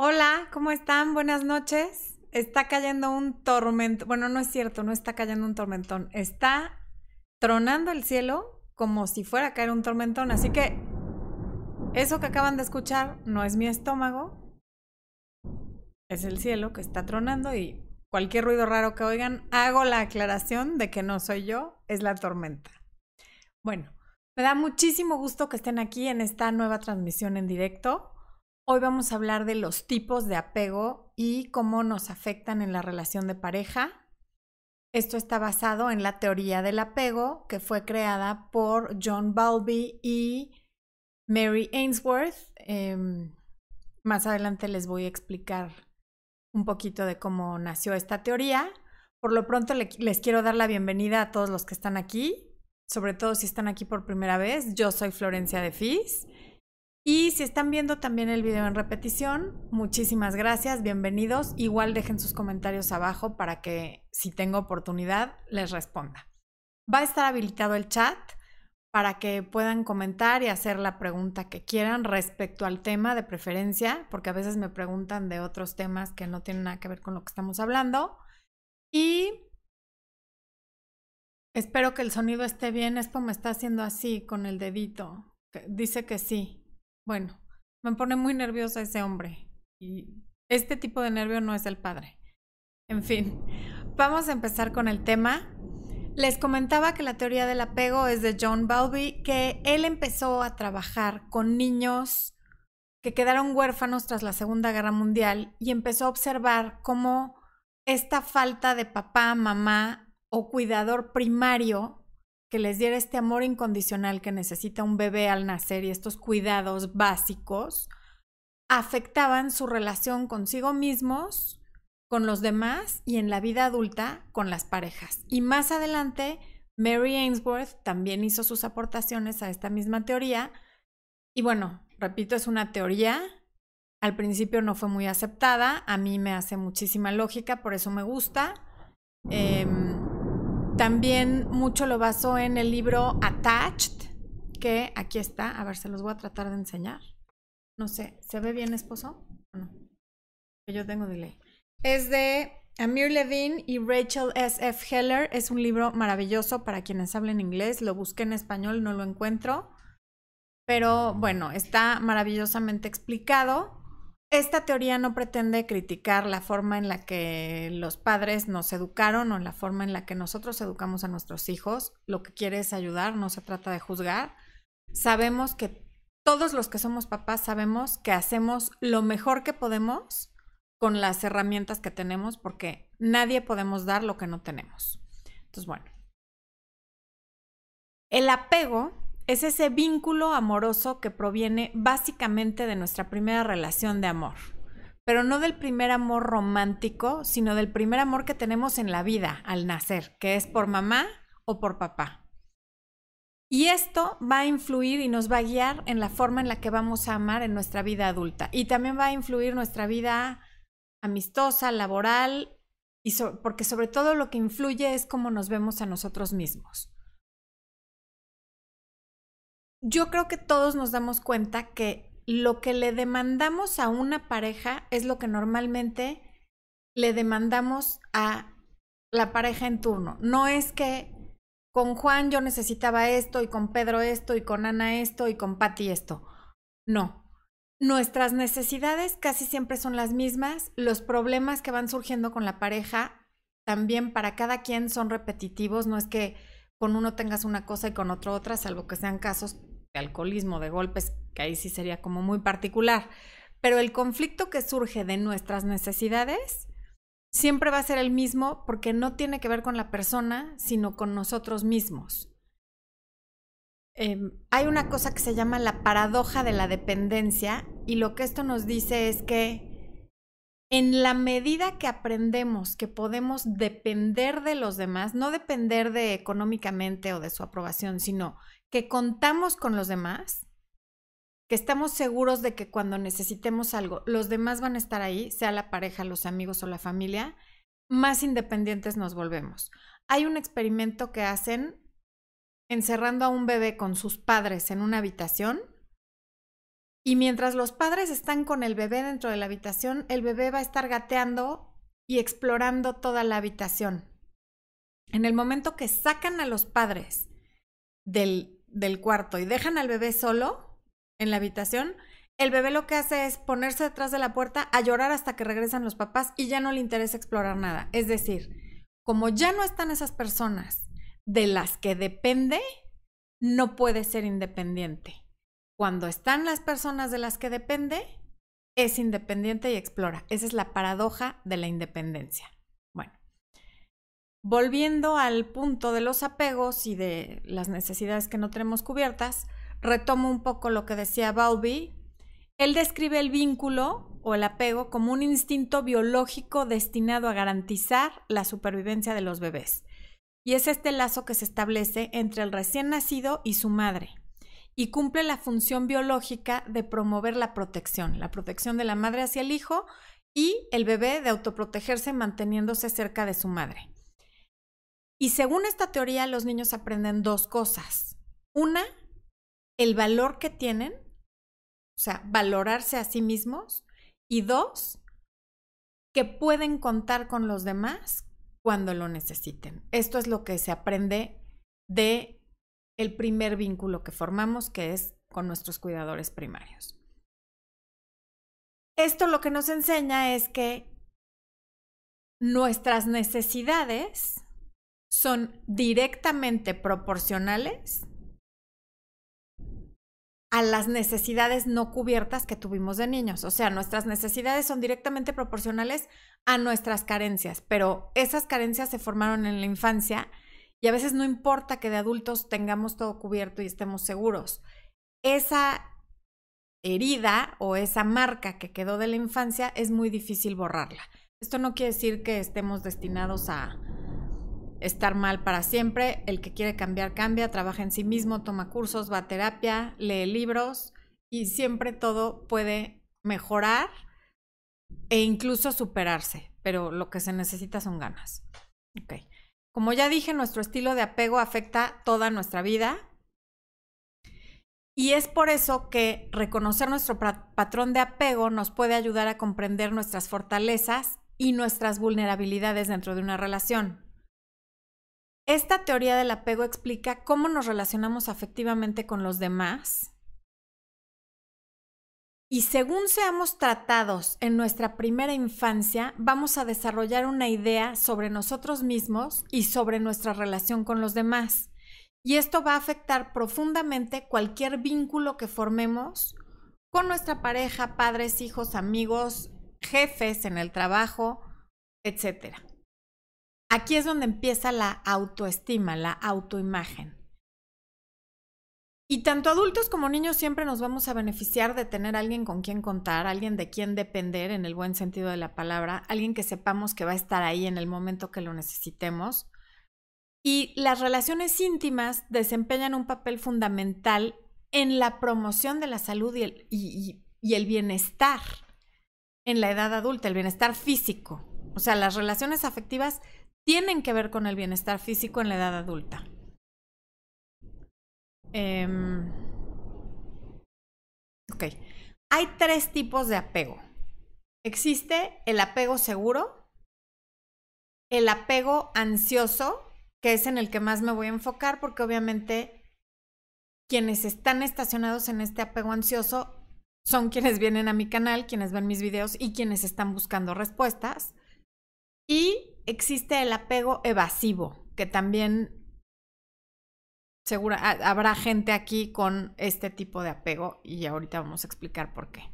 Hola, ¿cómo están? Buenas noches. Está cayendo un tormento. Bueno, no es cierto, no está cayendo un tormentón. Está tronando el cielo como si fuera a caer un tormentón. Así que eso que acaban de escuchar no es mi estómago, es el cielo que está tronando y cualquier ruido raro que oigan, hago la aclaración de que no soy yo, es la tormenta. Bueno, me da muchísimo gusto que estén aquí en esta nueva transmisión en directo. Hoy vamos a hablar de los tipos de apego y cómo nos afectan en la relación de pareja. Esto está basado en la teoría del apego que fue creada por John Bowlby y Mary Ainsworth. Em, más adelante les voy a explicar un poquito de cómo nació esta teoría. Por lo pronto les quiero dar la bienvenida a todos los que están aquí, sobre todo si están aquí por primera vez. Yo soy Florencia de Fis y si están viendo también el video en repetición, muchísimas gracias, bienvenidos. Igual dejen sus comentarios abajo para que si tengo oportunidad les responda. Va a estar habilitado el chat para que puedan comentar y hacer la pregunta que quieran respecto al tema de preferencia, porque a veces me preguntan de otros temas que no tienen nada que ver con lo que estamos hablando. Y espero que el sonido esté bien. Esto me está haciendo así con el dedito. Dice que sí. Bueno, me pone muy nerviosa ese hombre. Y este tipo de nervio no es el padre. En fin, vamos a empezar con el tema. Les comentaba que la teoría del apego es de John Bowlby, que él empezó a trabajar con niños que quedaron huérfanos tras la Segunda Guerra Mundial y empezó a observar cómo esta falta de papá, mamá o cuidador primario que les diera este amor incondicional que necesita un bebé al nacer y estos cuidados básicos, afectaban su relación consigo mismos, con los demás y en la vida adulta con las parejas. Y más adelante, Mary Ainsworth también hizo sus aportaciones a esta misma teoría. Y bueno, repito, es una teoría. Al principio no fue muy aceptada, a mí me hace muchísima lógica, por eso me gusta. Em, también mucho lo basó en el libro Attached, que aquí está. A ver, se los voy a tratar de enseñar. No sé, ¿se ve bien, esposo? no? Yo tengo delay. Es de Amir Levine y Rachel S. F. Heller. Es un libro maravilloso para quienes hablen inglés. Lo busqué en español, no lo encuentro. Pero bueno, está maravillosamente explicado. Esta teoría no pretende criticar la forma en la que los padres nos educaron o la forma en la que nosotros educamos a nuestros hijos. Lo que quiere es ayudar, no se trata de juzgar. Sabemos que todos los que somos papás sabemos que hacemos lo mejor que podemos con las herramientas que tenemos porque nadie podemos dar lo que no tenemos. Entonces, bueno. El apego es ese vínculo amoroso que proviene básicamente de nuestra primera relación de amor, pero no del primer amor romántico, sino del primer amor que tenemos en la vida al nacer, que es por mamá o por papá. Y esto va a influir y nos va a guiar en la forma en la que vamos a amar en nuestra vida adulta. Y también va a influir nuestra vida amistosa, laboral, y porque sobre todo lo que influye es cómo nos vemos a nosotros mismos yo creo que todos nos damos cuenta que lo que le demandamos a una pareja es lo que normalmente le demandamos a la pareja en turno. No es que con Juan yo necesitaba esto y con Pedro esto y con Ana esto y con Patti esto. No. Nuestras necesidades casi siempre son las mismas. Los problemas que van surgiendo con la pareja también para cada quien son repetitivos. No es que con uno tengas una cosa y con otro otra, salvo que sean casos de alcoholismo, de golpes, que ahí sí sería como muy particular. Pero el conflicto que surge de nuestras necesidades siempre va a ser el mismo porque no tiene que ver con la persona, sino con nosotros mismos. Em, hay una cosa que se llama la paradoja de la dependencia y lo que esto nos dice es que en la medida que aprendemos que podemos depender de los demás, no depender de económicamente o de su aprobación, sino que contamos con los demás, que estamos seguros de que cuando necesitemos algo, los demás van a estar ahí, sea la pareja, los amigos o la familia, más independientes nos volvemos. Hay un experimento que hacen encerrando a un bebé con sus padres en una habitación Y mientras los padres están con el bebé dentro de la habitación, el bebé va a estar gateando y explorando toda la habitación. En el momento que sacan a los padres del, del cuarto y dejan al bebé solo en la habitación, el bebé lo que hace es ponerse detrás de la puerta a llorar hasta que regresan los papás y ya no le interesa explorar nada. Es decir, como ya no están esas personas de las que depende, no puede ser independiente. Cuando están las personas de las que depende, es independiente y explora. Esa es la paradoja de la independencia. Volviendo al punto de los apegos y de las necesidades que no tenemos cubiertas, retomo un poco lo que decía Bowlby. Él describe el vínculo o el apego como un instinto biológico destinado a garantizar la supervivencia de los bebés. Y es este lazo que se establece entre el recién nacido y su madre y cumple la función biológica de promover la protección, la protección de la madre hacia el hijo y el bebé de autoprotegerse manteniéndose cerca de su madre. Y según esta teoría, los niños aprenden dos cosas. Una, el valor que tienen, o sea, valorarse a sí mismos. Y dos, que pueden contar con los demás cuando lo necesiten. Esto es lo que se aprende de el primer vínculo que formamos, que es con nuestros cuidadores primarios. Esto lo que nos enseña es que nuestras necesidades son directamente proporcionales a las necesidades no cubiertas que tuvimos de niños. O sea, nuestras necesidades son directamente proporcionales a nuestras carencias, pero esas carencias se formaron en la infancia y a veces no importa que de adultos tengamos todo cubierto y estemos seguros. Esa herida o esa marca que quedó de la infancia es muy difícil borrarla. Esto no quiere decir que estemos destinados a estar mal para siempre. El que quiere cambiar, cambia, trabaja en sí mismo, toma cursos, va a terapia, lee libros y siempre todo puede mejorar e incluso superarse, pero lo que se necesita son ganas. Como ya dije, nuestro estilo de apego afecta toda nuestra vida. Y es por eso que reconocer nuestro patrón de apego nos puede ayudar a comprender nuestras fortalezas y nuestras vulnerabilidades dentro de una relación. Esta teoría del apego explica cómo nos relacionamos afectivamente con los demás y según seamos tratados en nuestra primera infancia, vamos a desarrollar una idea sobre nosotros mismos y sobre nuestra relación con los demás. Y esto va a afectar profundamente cualquier vínculo que formemos con nuestra pareja, padres, hijos, amigos, jefes en el trabajo, etc. Aquí es donde empieza la autoestima, la autoimagen. Y tanto adultos como niños siempre nos vamos a beneficiar de tener alguien con quien contar, alguien de quien depender en el buen sentido de la palabra, alguien que sepamos que va a estar ahí en el momento que lo necesitemos. Y las relaciones íntimas desempeñan un papel fundamental en la promoción de la salud y el, bienestar en la edad adulta, el bienestar físico. O sea, las relaciones afectivas tienen que ver con el bienestar físico en la edad adulta. Em, ok. Hay tres tipos de apego. Existe el apego seguro, el apego ansioso, que es en el que más me voy a enfocar porque obviamente quienes están estacionados en este apego ansioso son quienes vienen a mi canal, quienes ven mis videos y quienes están buscando respuestas. Y existe el apego evasivo, que también segura, habrá gente aquí con este tipo de apego y ahorita vamos a explicar por qué.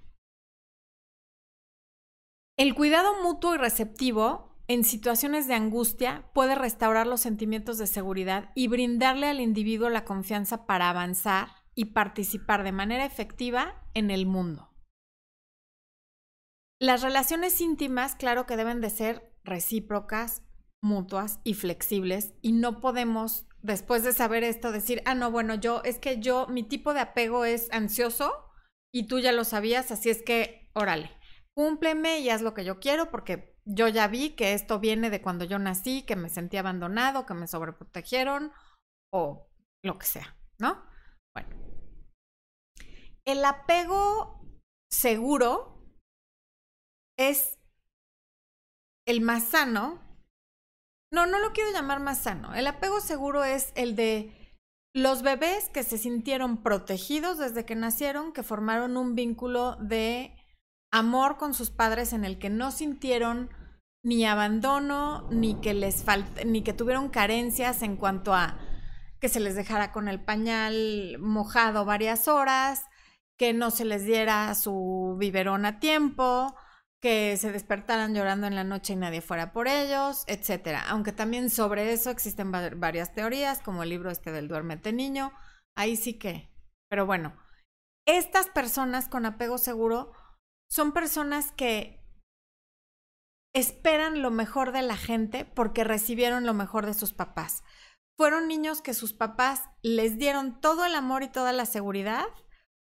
El cuidado mutuo y receptivo en situaciones de angustia puede restaurar los sentimientos de seguridad y brindarle al individuo la confianza para avanzar y participar de manera efectiva en el mundo. Las relaciones íntimas, claro que deben de ser recíprocas, mutuas y flexibles y no podemos después de saber esto, decir, ah, no, bueno, yo, es que yo, mi tipo de apego es ansioso y tú ya lo sabías, así es que, órale, cúmpleme y haz lo que yo quiero porque yo ya vi que esto viene de cuando yo nací, que me sentí abandonado, que me sobreprotegieron o lo que sea, ¿no? Bueno. El apego seguro es el más sano. No, no lo quiero llamar más sano. El apego seguro es el de los bebés que se sintieron protegidos desde que nacieron, que formaron un vínculo de amor con sus padres en el que no sintieron ni abandono, ni que les ni que tuvieron carencias en cuanto a que se les dejara con el pañal mojado varias horas, que no se les diera su biberón a tiempo, que se despertaran llorando en la noche y nadie fuera por ellos, etcétera. Aunque también sobre eso existen varias teorías, como el libro este del duérmete niño, ahí sí que. Pero bueno, estas personas con apego seguro son personas que esperan lo mejor de la gente porque recibieron lo mejor de sus papás. Fueron niños que sus papás les dieron todo el amor y toda la seguridad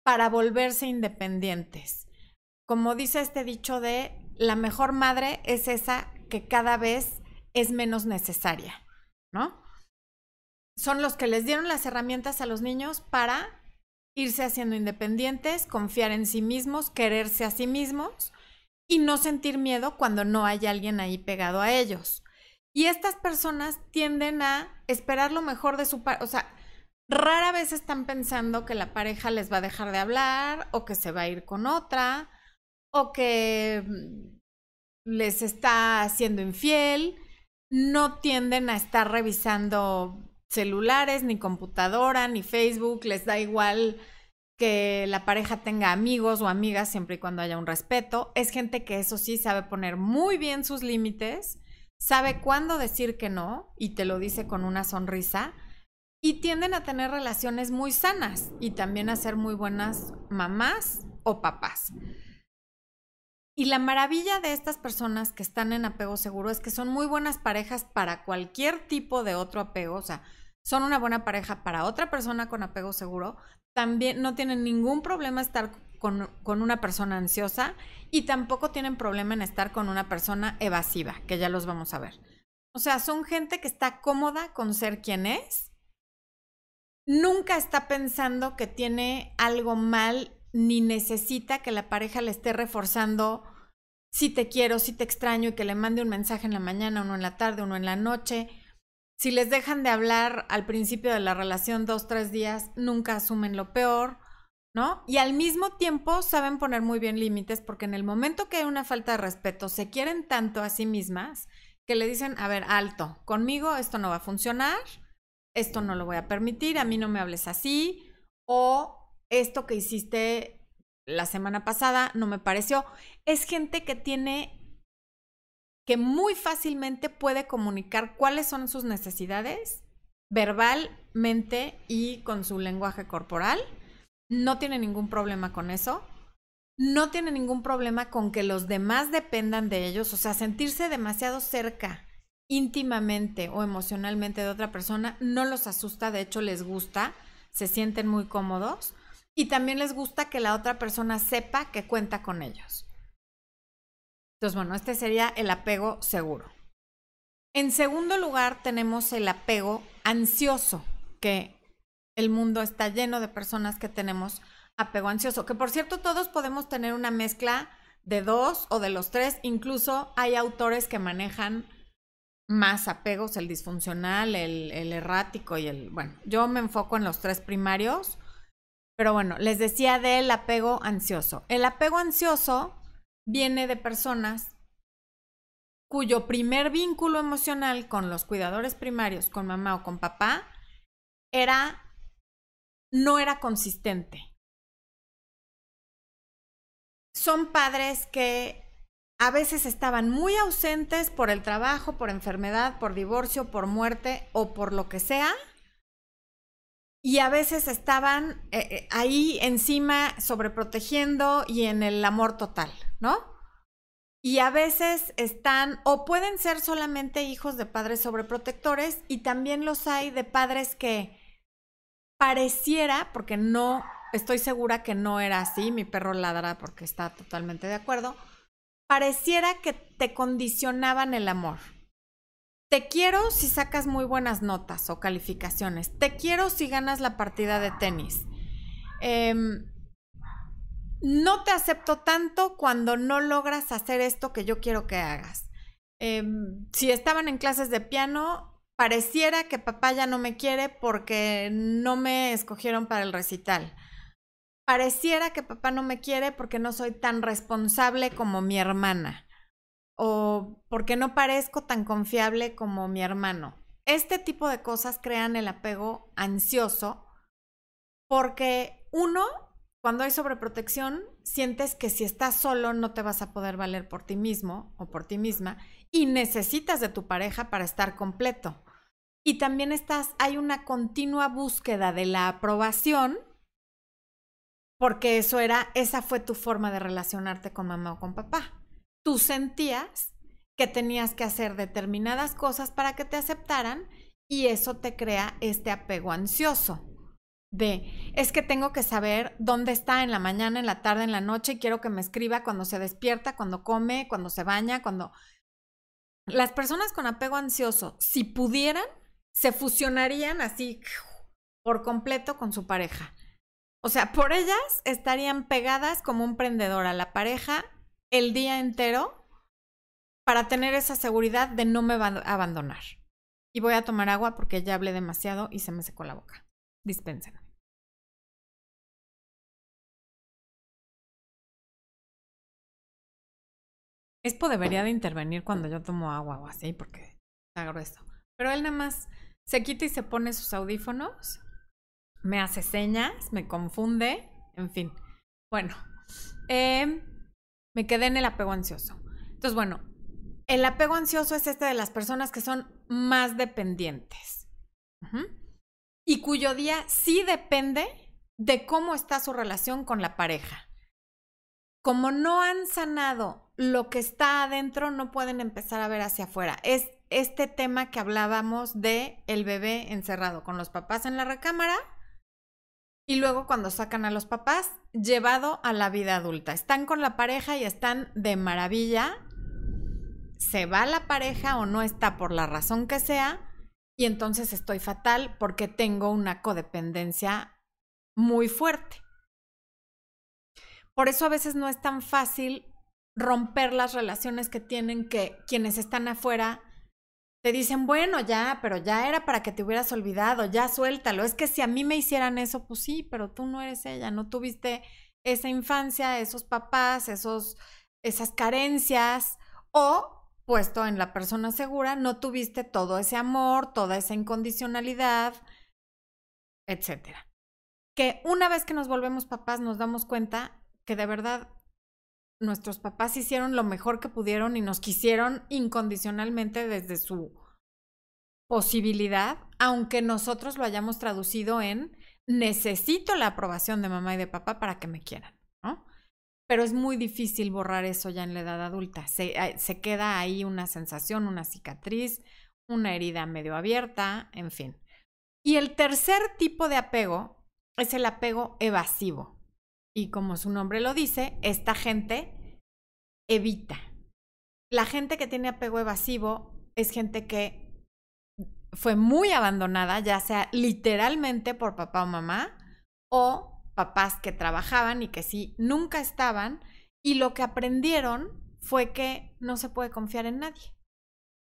para volverse independientes como dice este dicho de la mejor madre es esa que cada vez es menos necesaria, ¿no? Son los que les dieron las herramientas a los niños para irse haciendo independientes, confiar en sí mismos, quererse a sí mismos y no sentir miedo cuando no hay alguien ahí pegado a ellos. Y estas personas tienden a esperar lo mejor de su pareja, o sea, rara vez están pensando que la pareja les va a dejar de hablar o que se va a ir con otra o que mm, les está haciendo infiel, no tienden a estar revisando celulares, ni computadora, ni Facebook, les da igual que la pareja tenga amigos o amigas siempre y cuando haya un respeto. Es gente que eso sí sabe poner muy bien sus límites, sabe cuándo decir que no y te lo dice con una sonrisa y tienden a tener relaciones muy sanas y también a ser muy buenas mamás o papás. Y la maravilla de estas personas que están en apego seguro es que son muy buenas parejas para cualquier tipo de otro apego, o sea, son una buena pareja para otra persona con apego seguro, también no tienen ningún problema estar con, con, una persona ansiosa y tampoco tienen problema en estar con una persona evasiva, que ya los vamos a ver. O sea, son gente que está cómoda con ser quien es, nunca está pensando que tiene algo mal ni necesita que la pareja le esté reforzando si te quiero, si te extraño y que le mande un mensaje en la mañana, uno en la tarde, uno en la noche. Si les dejan de hablar al principio de la relación dos, tres días, nunca asumen lo peor, ¿no? Y al mismo tiempo saben poner muy bien límites porque en el momento que hay una falta de respeto, se quieren tanto a sí mismas que le dicen, a ver, alto, conmigo esto no va a funcionar, esto no lo voy a permitir, a mí no me hables así, o esto que hiciste la semana pasada no me pareció. Es gente que tiene, que muy fácilmente puede comunicar cuáles son sus necesidades verbalmente y con su lenguaje corporal. No tiene ningún problema con eso. No tiene ningún problema con que los demás dependan de ellos, o sea, sentirse demasiado cerca íntimamente o emocionalmente de otra persona no los asusta, de hecho les gusta, se sienten muy cómodos y también les gusta que la otra persona sepa que cuenta con ellos. Entonces, bueno, este sería el apego seguro. En segundo lugar, tenemos el apego ansioso, que el mundo está lleno de personas que tenemos apego ansioso, que por cierto todos podemos tener una mezcla de dos o de los tres, incluso hay autores que manejan más apegos, el disfuncional, el, errático y el, bueno, yo me enfoco en los tres primarios, pero bueno, les decía del apego ansioso. El apego ansioso viene de personas cuyo primer vínculo emocional con los cuidadores primarios, con mamá o con papá, era no era consistente. Son padres que a veces estaban muy ausentes por el trabajo, por enfermedad, por divorcio, por muerte o por lo que sea, y a veces estaban eh, eh, ahí encima sobreprotegiendo y en el amor total, ¿no? Y a veces están o pueden ser solamente hijos de padres sobreprotectores y también los hay de padres que pareciera, porque no estoy segura que no era así, mi perro ladra porque está totalmente de acuerdo, pareciera que te condicionaban el amor. Te quiero si sacas muy buenas notas o calificaciones. Te quiero si ganas la partida de tenis. Em, no te acepto tanto cuando no logras hacer esto que yo quiero que hagas. Em, si estaban en clases de piano, pareciera que papá ya no me quiere porque no me escogieron para el recital. Pareciera que papá no me quiere porque no soy tan responsable como mi hermana o porque no parezco tan confiable como mi hermano. Este tipo de cosas crean el apego ansioso porque uno, cuando hay sobreprotección, sientes que si estás solo no te vas a poder valer por ti mismo o por ti misma y necesitas de tu pareja para estar completo. Y también estás, hay una continua búsqueda de la aprobación, porque eso era, esa fue tu forma de relacionarte con mamá o con papá. Tú sentías que tenías que hacer determinadas cosas para que te aceptaran y eso te crea este apego ansioso de es que tengo que saber dónde está en la mañana, en la tarde, en la noche y quiero que me escriba cuando se despierta, cuando come, cuando se baña, cuando las personas con apego ansioso, si pudieran, se fusionarían así por completo con su pareja. O sea, por ellas estarían pegadas como un prendedor a la pareja el día entero para tener esa seguridad de no me va a abandonar. Y voy a tomar agua porque ya hablé demasiado y se me secó la boca. Dispensen. Espo debería de intervenir cuando yo tomo agua o así, porque está grueso. Pero él nada más se quita y se pone sus audífonos, me hace señas, me confunde, en fin. Bueno, em, me quedé en el apego ansioso. Entonces, bueno, el apego ansioso es este de las personas que son más dependientes y cuyo día sí depende de cómo está su relación con la pareja. Como no han sanado lo que está adentro, no pueden empezar a ver hacia afuera. Es este tema que hablábamos de el bebé encerrado con los papás en la recámara y luego cuando sacan a los papás llevado a la vida adulta. Están con la pareja y están de maravilla. Se va la pareja o no está por la razón que sea y entonces estoy fatal porque tengo una codependencia muy fuerte. Por eso a veces no es tan fácil romper las relaciones que tienen que quienes están afuera te dicen, bueno, ya, pero ya era para que te hubieras olvidado, ya suéltalo. Es que si a mí me hicieran eso, pues sí, pero tú no eres ella, no tuviste esa infancia, esos papás, esos, esas carencias, o puesto en la persona segura, no tuviste todo ese amor, toda esa incondicionalidad, etcétera. Que una vez que nos volvemos papás nos damos cuenta que de verdad nuestros papás hicieron lo mejor que pudieron y nos quisieron incondicionalmente desde su posibilidad, aunque nosotros lo hayamos traducido en necesito la aprobación de mamá y de papá para que me quieran, ¿no? Pero es muy difícil borrar eso ya en la edad adulta. Se, se queda ahí una sensación, una cicatriz, una herida medio abierta, en fin. Y el tercer tipo de apego es el apego evasivo. Y como su nombre lo dice, esta gente evita. La gente que tiene apego evasivo es gente que fue muy abandonada, ya sea literalmente por papá o mamá, o papás que trabajaban y que sí, nunca estaban, y lo que aprendieron fue que no se puede confiar en nadie.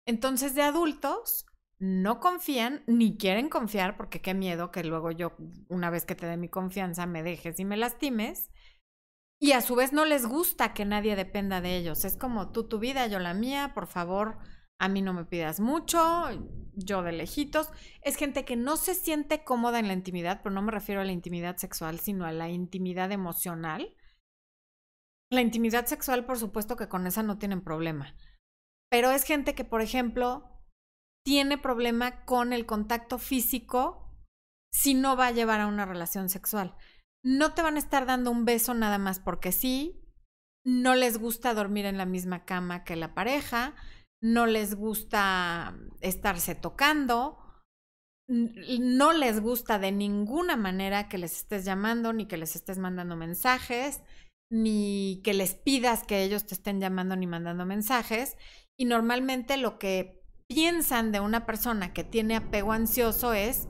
Entonces de adultos no confían ni quieren confiar porque qué miedo que luego yo, una vez que te dé mi confianza, me dejes y me lastimes. Y a su vez no les gusta que nadie dependa de ellos. Es como tú tu vida, yo la mía, por favor, a mí no me pidas mucho, yo de lejitos. Es gente que no se siente cómoda en la intimidad, pero no me refiero a la intimidad sexual, sino a la intimidad emocional. La intimidad sexual, por supuesto que con esa no tienen problema. Pero es gente que, por ejemplo, tiene problema con el contacto físico si no va a llevar a una relación sexual. No te van a estar dando un beso nada más porque sí, no les gusta dormir en la misma cama que la pareja, no les gusta estarse tocando, no les gusta de ninguna manera que les estés llamando, ni que les estés mandando mensajes, ni que les pidas que ellos te estén llamando ni mandando mensajes. Y normalmente lo que piensan de una persona que tiene apego ansioso es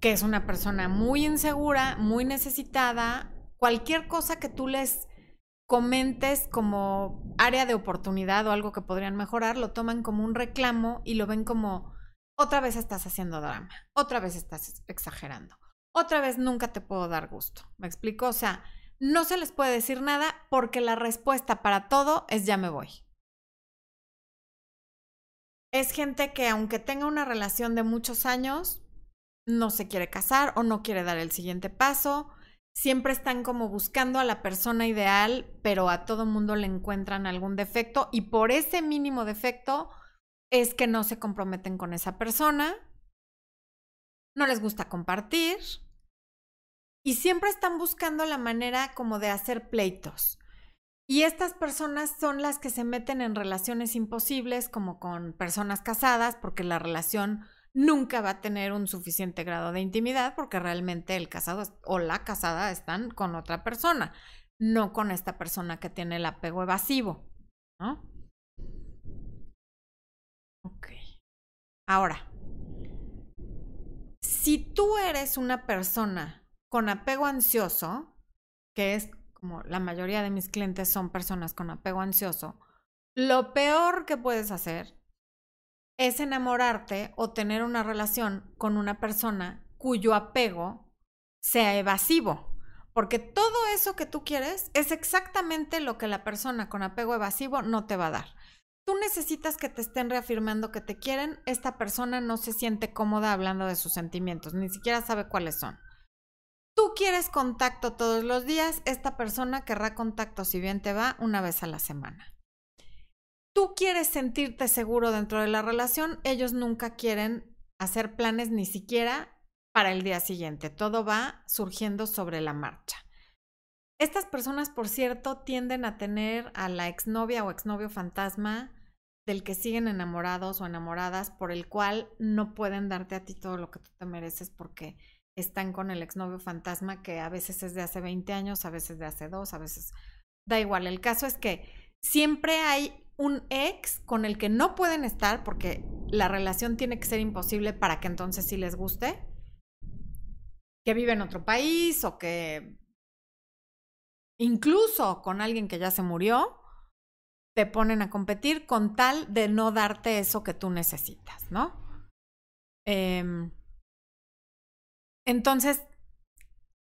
que es una persona muy insegura, muy necesitada, cualquier cosa que tú les comentes como área de oportunidad o algo que podrían mejorar, lo toman como un reclamo y lo ven como otra vez estás haciendo drama, otra vez estás exagerando, otra vez nunca te puedo dar gusto. ¿Me explico? O sea, no se les puede decir nada porque la respuesta para todo es ya me voy. Es gente que aunque tenga una relación de muchos años, no se quiere casar o no quiere dar el siguiente paso. Siempre están como buscando a la persona ideal, pero a todo mundo le encuentran algún defecto y por ese mínimo defecto es que no se comprometen con esa persona. No les gusta compartir y siempre están buscando la manera como de hacer pleitos. Y estas personas son las que se meten en relaciones imposibles, como con personas casadas, porque la relación nunca va a tener un suficiente grado de intimidad, porque realmente el casado o la casada están con otra persona, no con esta persona que tiene el apego evasivo. ¿no? Ok. Ahora, si tú eres una persona con apego ansioso, que es como la mayoría de mis clientes son personas con apego ansioso, lo peor que puedes hacer es enamorarte o tener una relación con una persona cuyo apego sea evasivo. Porque todo eso que tú quieres es exactamente lo que la persona con apego evasivo no te va a dar. Tú necesitas que te estén reafirmando que te quieren. Esta persona no se siente cómoda hablando de sus sentimientos, ni siquiera sabe cuáles son. Tú quieres contacto todos los días, esta persona querrá contacto si bien te va una vez a la semana. Tú quieres sentirte seguro dentro de la relación, ellos nunca quieren hacer planes ni siquiera para el día siguiente, todo va surgiendo sobre la marcha. Estas personas, por cierto, tienden a tener a la exnovia o exnovio fantasma del que siguen enamorados o enamoradas, por el cual no pueden darte a ti todo lo que tú te mereces porque están con el exnovio fantasma que a veces es de hace 20 años, a veces de hace dos, a veces da igual. El caso es que siempre hay un ex con el que no pueden estar porque la relación tiene que ser imposible para que entonces sí les guste, que vive en otro país o que incluso con alguien que ya se murió, te ponen a competir con tal de no darte eso que tú necesitas, ¿no? Eh, entonces,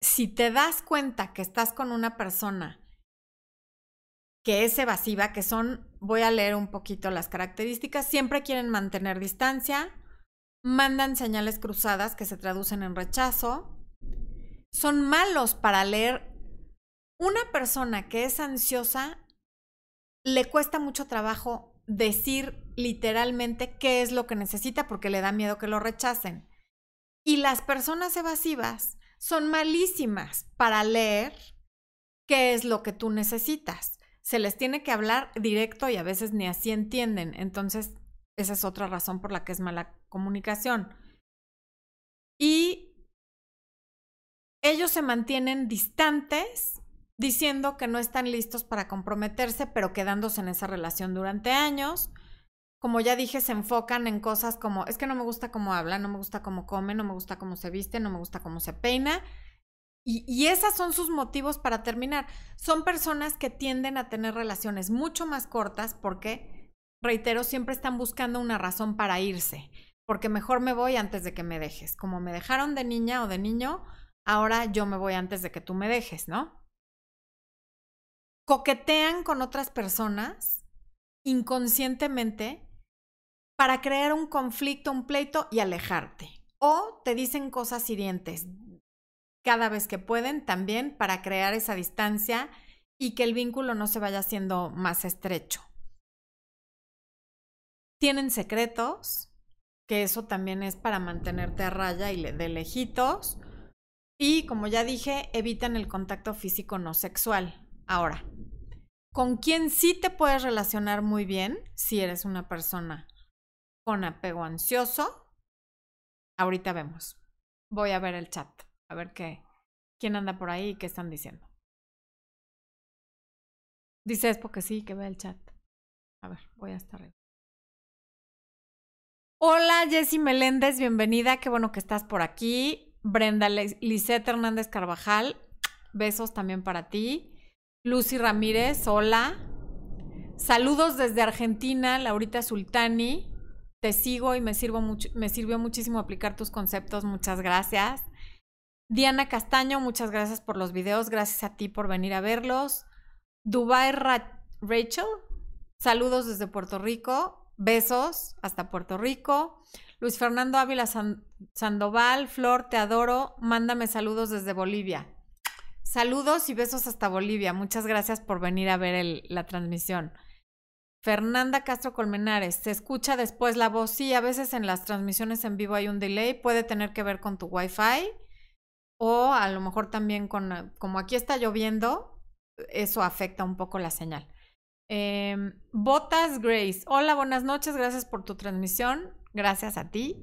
si te das cuenta que estás con una persona que es evasiva, que son, voy a leer un poquito las características, siempre quieren mantener distancia, mandan señales cruzadas que se traducen en rechazo, son malos para leer. Una persona que es ansiosa le cuesta mucho trabajo decir literalmente qué es lo que necesita porque le da miedo que lo rechacen. Y las personas evasivas son malísimas para leer qué es lo que tú necesitas. Se les tiene que hablar directo y a veces ni así entienden. Entonces, esa es otra razón por la que es mala comunicación. Y ellos se mantienen distantes diciendo que no están listos para comprometerse, pero quedándose en esa relación durante años como ya dije, se enfocan en cosas como, es que no me gusta cómo habla, no me gusta cómo come, no me gusta cómo se viste, no me gusta cómo se peina. Y, y esos son sus motivos para terminar. Son personas que tienden a tener relaciones mucho más cortas porque, reitero, siempre están buscando una razón para irse. Porque mejor me voy antes de que me dejes. Como me dejaron de niña o de niño, ahora yo me voy antes de que tú me dejes, ¿no? Coquetean con otras personas inconscientemente para crear un conflicto, un pleito y alejarte. O te dicen cosas hirientes cada vez que pueden también para crear esa distancia y que el vínculo no se vaya haciendo más estrecho. Tienen secretos, que eso también es para mantenerte a raya y de lejitos. Y como ya dije, evitan el contacto físico no sexual. Ahora, ¿con quién sí te puedes relacionar muy bien si eres una persona con apego ansioso. Ahorita vemos. Voy a ver el chat, a ver qué, quién anda por ahí y qué están diciendo. Dice porque sí, que ve el chat. A ver, voy a estar arriba. Hola, Jessy Meléndez, bienvenida. Qué bueno que estás por aquí. Brenda Lisette Hernández Carvajal, besos también para ti. Lucy Ramírez, hola. Saludos desde Argentina, Laurita Sultani. Te sigo y me, sirvo me sirvió muchísimo aplicar tus conceptos. Muchas gracias. Diana Castaño, muchas gracias por los videos. Gracias a ti por venir a verlos. Dubai Rachel, saludos desde Puerto Rico. Besos hasta Puerto Rico. Luis Fernando Ávila Sandoval, Flor, te adoro. Mándame saludos desde Bolivia. Saludos y besos hasta Bolivia. Muchas gracias por venir a ver la transmisión. Fernanda Castro Colmenares, se escucha después la voz. Sí, a veces en las transmisiones en vivo hay un delay. Puede tener que ver con tu Wi-Fi o a lo mejor también con, como aquí está lloviendo, eso afecta un poco la señal. Em, Botas Grace, hola, buenas noches, gracias por tu transmisión, gracias a ti.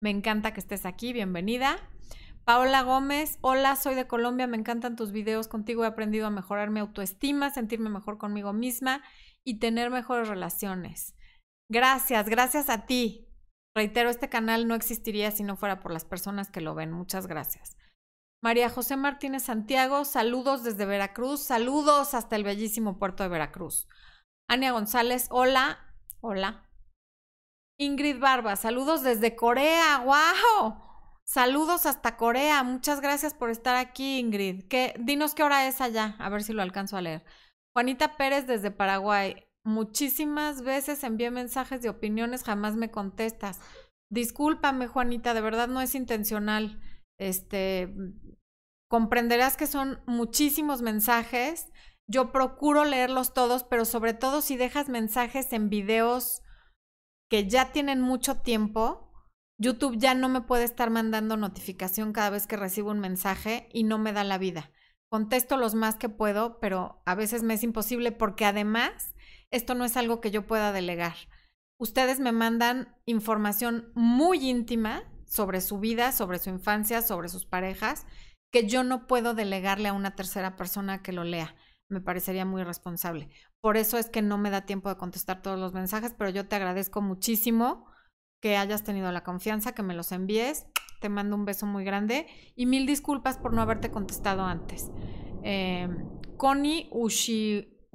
Me encanta que estés aquí, bienvenida. Paola Gómez, hola, soy de Colombia, me encantan tus videos, contigo he aprendido a mejorar mi autoestima, sentirme mejor conmigo misma y tener mejores relaciones. Gracias, gracias a ti. Reitero, este canal no existiría si no fuera por las personas que lo ven. Muchas gracias. María José Martínez Santiago, saludos desde Veracruz, saludos hasta el bellísimo puerto de Veracruz. Ania González, hola, hola. Ingrid Barba, saludos desde Corea, wow. Saludos hasta Corea, muchas gracias por estar aquí, Ingrid. ¿Qué, dinos qué hora es allá, a ver si lo alcanzo a leer. Juanita Pérez desde Paraguay. Muchísimas veces envié mensajes de opiniones, jamás me contestas. Discúlpame, Juanita, de verdad no es intencional. Este, comprenderás que son muchísimos mensajes. Yo procuro leerlos todos, pero sobre todo si dejas mensajes en videos que ya tienen mucho tiempo, YouTube ya no me puede estar mandando notificación cada vez que recibo un mensaje y no me da la vida contesto los más que puedo, pero a veces me es imposible porque además esto no es algo que yo pueda delegar. Ustedes me mandan información muy íntima sobre su vida, sobre su infancia, sobre sus parejas, que yo no puedo delegarle a una tercera persona que lo lea. Me parecería muy irresponsable. Por eso es que no me da tiempo de contestar todos los mensajes, pero yo te agradezco muchísimo que hayas tenido la confianza, que me los envíes te mando un beso muy grande y mil disculpas por no haberte contestado antes. Eh, Connie Ushi,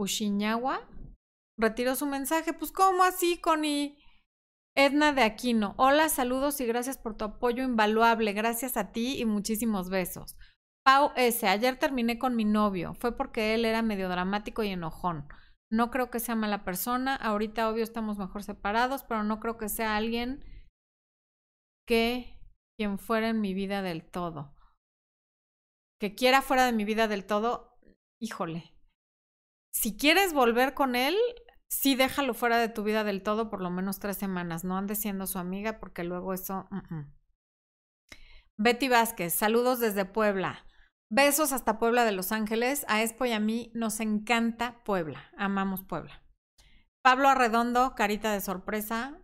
retiró su mensaje. Pues, ¿cómo así, Connie? Edna de Aquino. Hola, saludos y gracias por tu apoyo invaluable. Gracias a ti y muchísimos besos. Pau S. Ayer terminé con mi novio. Fue porque él era medio dramático y enojón. No creo que sea mala persona. Ahorita, obvio, estamos mejor separados, pero no creo que sea alguien que quien fuera en mi vida del todo. Que quiera fuera de mi vida del todo, híjole. Si quieres volver con él, sí déjalo fuera de tu vida del todo por lo menos tres semanas. No andes siendo su amiga porque luego eso... Betty Vázquez, saludos desde Puebla. Besos hasta Puebla de Los Ángeles. A Expo y a mí nos encanta Puebla. Amamos Puebla. Pablo Arredondo, carita de sorpresa.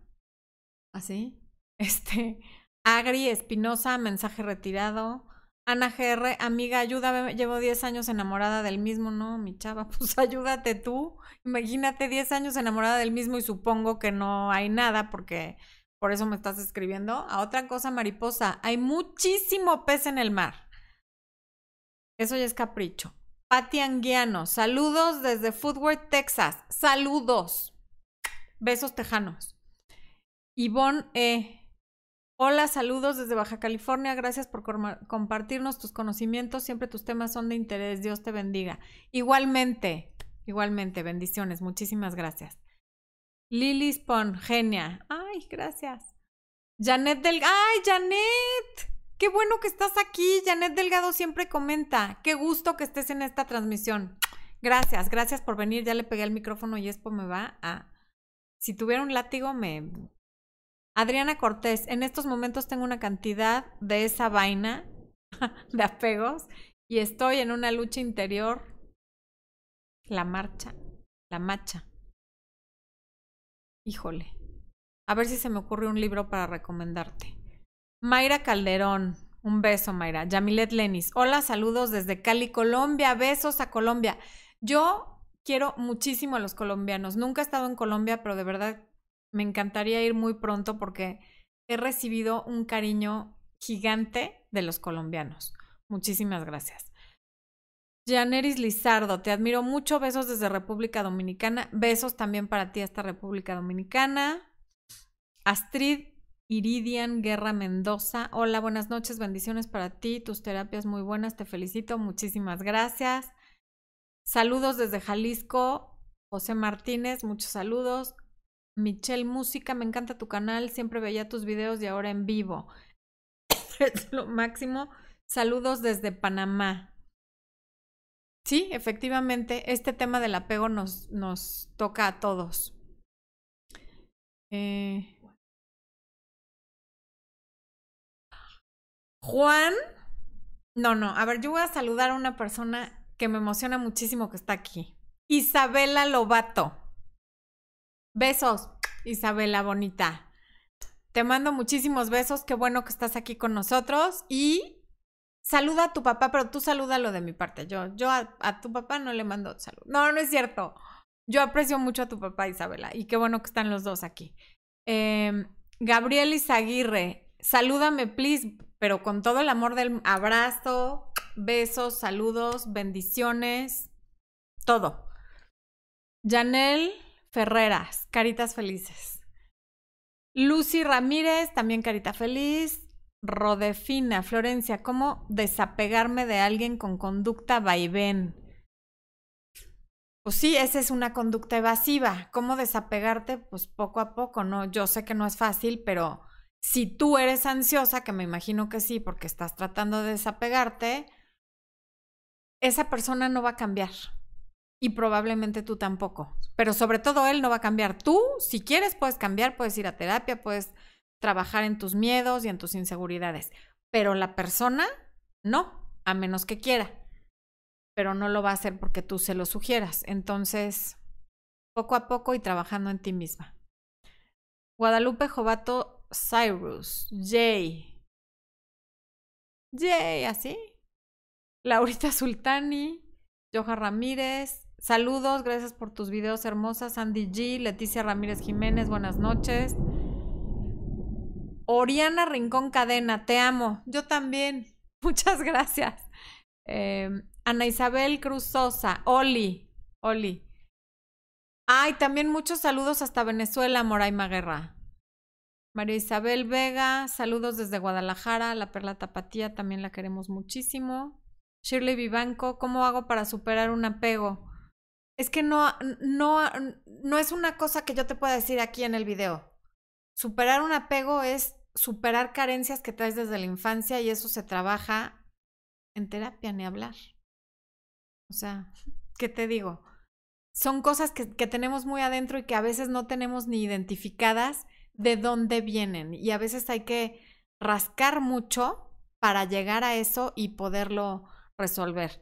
Así. Este. Agri Espinosa, mensaje retirado. Ana GR, amiga, ayúdame, llevo 10 años enamorada del mismo, no, mi chava, pues ayúdate tú. Imagínate 10 años enamorada del mismo y supongo que no hay nada porque por eso me estás escribiendo. A otra cosa, mariposa, hay muchísimo pez en el mar. Eso ya es capricho. Pati Anguiano, saludos desde Footworth, Texas. Saludos. Besos tejanos. Ivonne E. Hola, saludos desde Baja California. Gracias por compartirnos tus conocimientos. Siempre tus temas son de interés. Dios te bendiga. Igualmente, igualmente, bendiciones. Muchísimas gracias. Lili Spon, genia. Ay, gracias. Janet Delgado. ¡Ay, Janet! Qué bueno que estás aquí. Janet Delgado siempre comenta. Qué gusto que estés en esta transmisión. Gracias, gracias por venir. Ya le pegué el micrófono y esto me va a. Si tuviera un látigo, me Adriana Cortés, en estos momentos tengo una cantidad de esa vaina de apegos y estoy en una lucha interior. La marcha, la macha. Híjole. A ver si se me ocurre un libro para recomendarte. Mayra Calderón. Un beso, Mayra. Yamilet Lenis. Hola, saludos desde Cali, Colombia. Besos a Colombia. Yo quiero muchísimo a los colombianos. Nunca he estado en Colombia, pero de verdad me encantaría ir muy pronto porque he recibido un cariño gigante de los colombianos. Muchísimas gracias. Janeris Lizardo, te admiro mucho. Besos desde República Dominicana. Besos también para ti hasta República Dominicana. Astrid Iridian Guerra Mendoza. Hola, buenas noches, bendiciones para ti. Tus terapias muy buenas, te felicito. Muchísimas gracias. Saludos desde Jalisco. José Martínez, muchos saludos. Michelle Música, me encanta tu canal. Siempre veía tus videos y ahora en vivo. es lo máximo. Saludos desde Panamá. Sí, efectivamente, este tema del apego nos, nos toca a todos. Eh, Juan, no, no, a ver, yo voy a saludar a una persona que me emociona muchísimo que está aquí. Isabela Lobato. Besos, Isabela bonita. Te mando muchísimos besos, qué bueno que estás aquí con nosotros y saluda a tu papá, pero tú salúdalo de mi parte. Yo, yo a, tu papá no le mando salud. No, no es cierto. Yo aprecio mucho a tu papá, Isabela, y qué bueno que están los dos aquí. Eh, Gabriel Izaguirre, salúdame, please, pero con todo el amor del abrazo, besos, saludos, bendiciones, todo. Janel Ferreras, caritas felices. Lucy Ramírez, también carita feliz. Rodefina, Florencia, ¿cómo desapegarme de alguien con conducta vaivén? Pues sí, esa es una conducta evasiva. ¿Cómo desapegarte? Pues poco a poco, ¿no? Yo sé que no es fácil, pero si tú eres ansiosa, que me imagino que sí, porque estás tratando de desapegarte, esa persona no va a cambiar. Y probablemente tú tampoco. Pero sobre todo él no va a cambiar. Tú, si quieres, puedes cambiar, puedes ir a terapia, puedes trabajar en tus miedos y en tus inseguridades. Pero la persona, no, a menos que quiera. Pero no lo va a hacer porque tú se lo sugieras. Entonces, poco a poco y trabajando en ti misma. Guadalupe Jovato Cyrus, Jay. Jay, así. Laurita Sultani, Joja Ramírez. Saludos, gracias por tus videos hermosas. Andy G, Leticia Ramírez Jiménez, buenas noches. Oriana Rincón Cadena, te amo. Yo también. Muchas gracias. Eh, Ana Isabel Cruz Sosa, Oli, Oli. Ay, también muchos saludos hasta Venezuela, Moraima Guerra. María Isabel Vega, saludos desde Guadalajara, la Perla Tapatía también la queremos muchísimo. Shirley Vivanco, ¿cómo hago para superar un apego? Es que no, no, no es una cosa que yo te pueda decir aquí en el video. Superar un apego es superar carencias que traes desde la infancia y eso se trabaja en terapia, ni hablar. O sea, ¿qué te digo? Son cosas que, que, tenemos muy adentro y que a veces no tenemos ni identificadas de dónde vienen. Y a veces hay que rascar mucho para llegar a eso y poderlo resolver.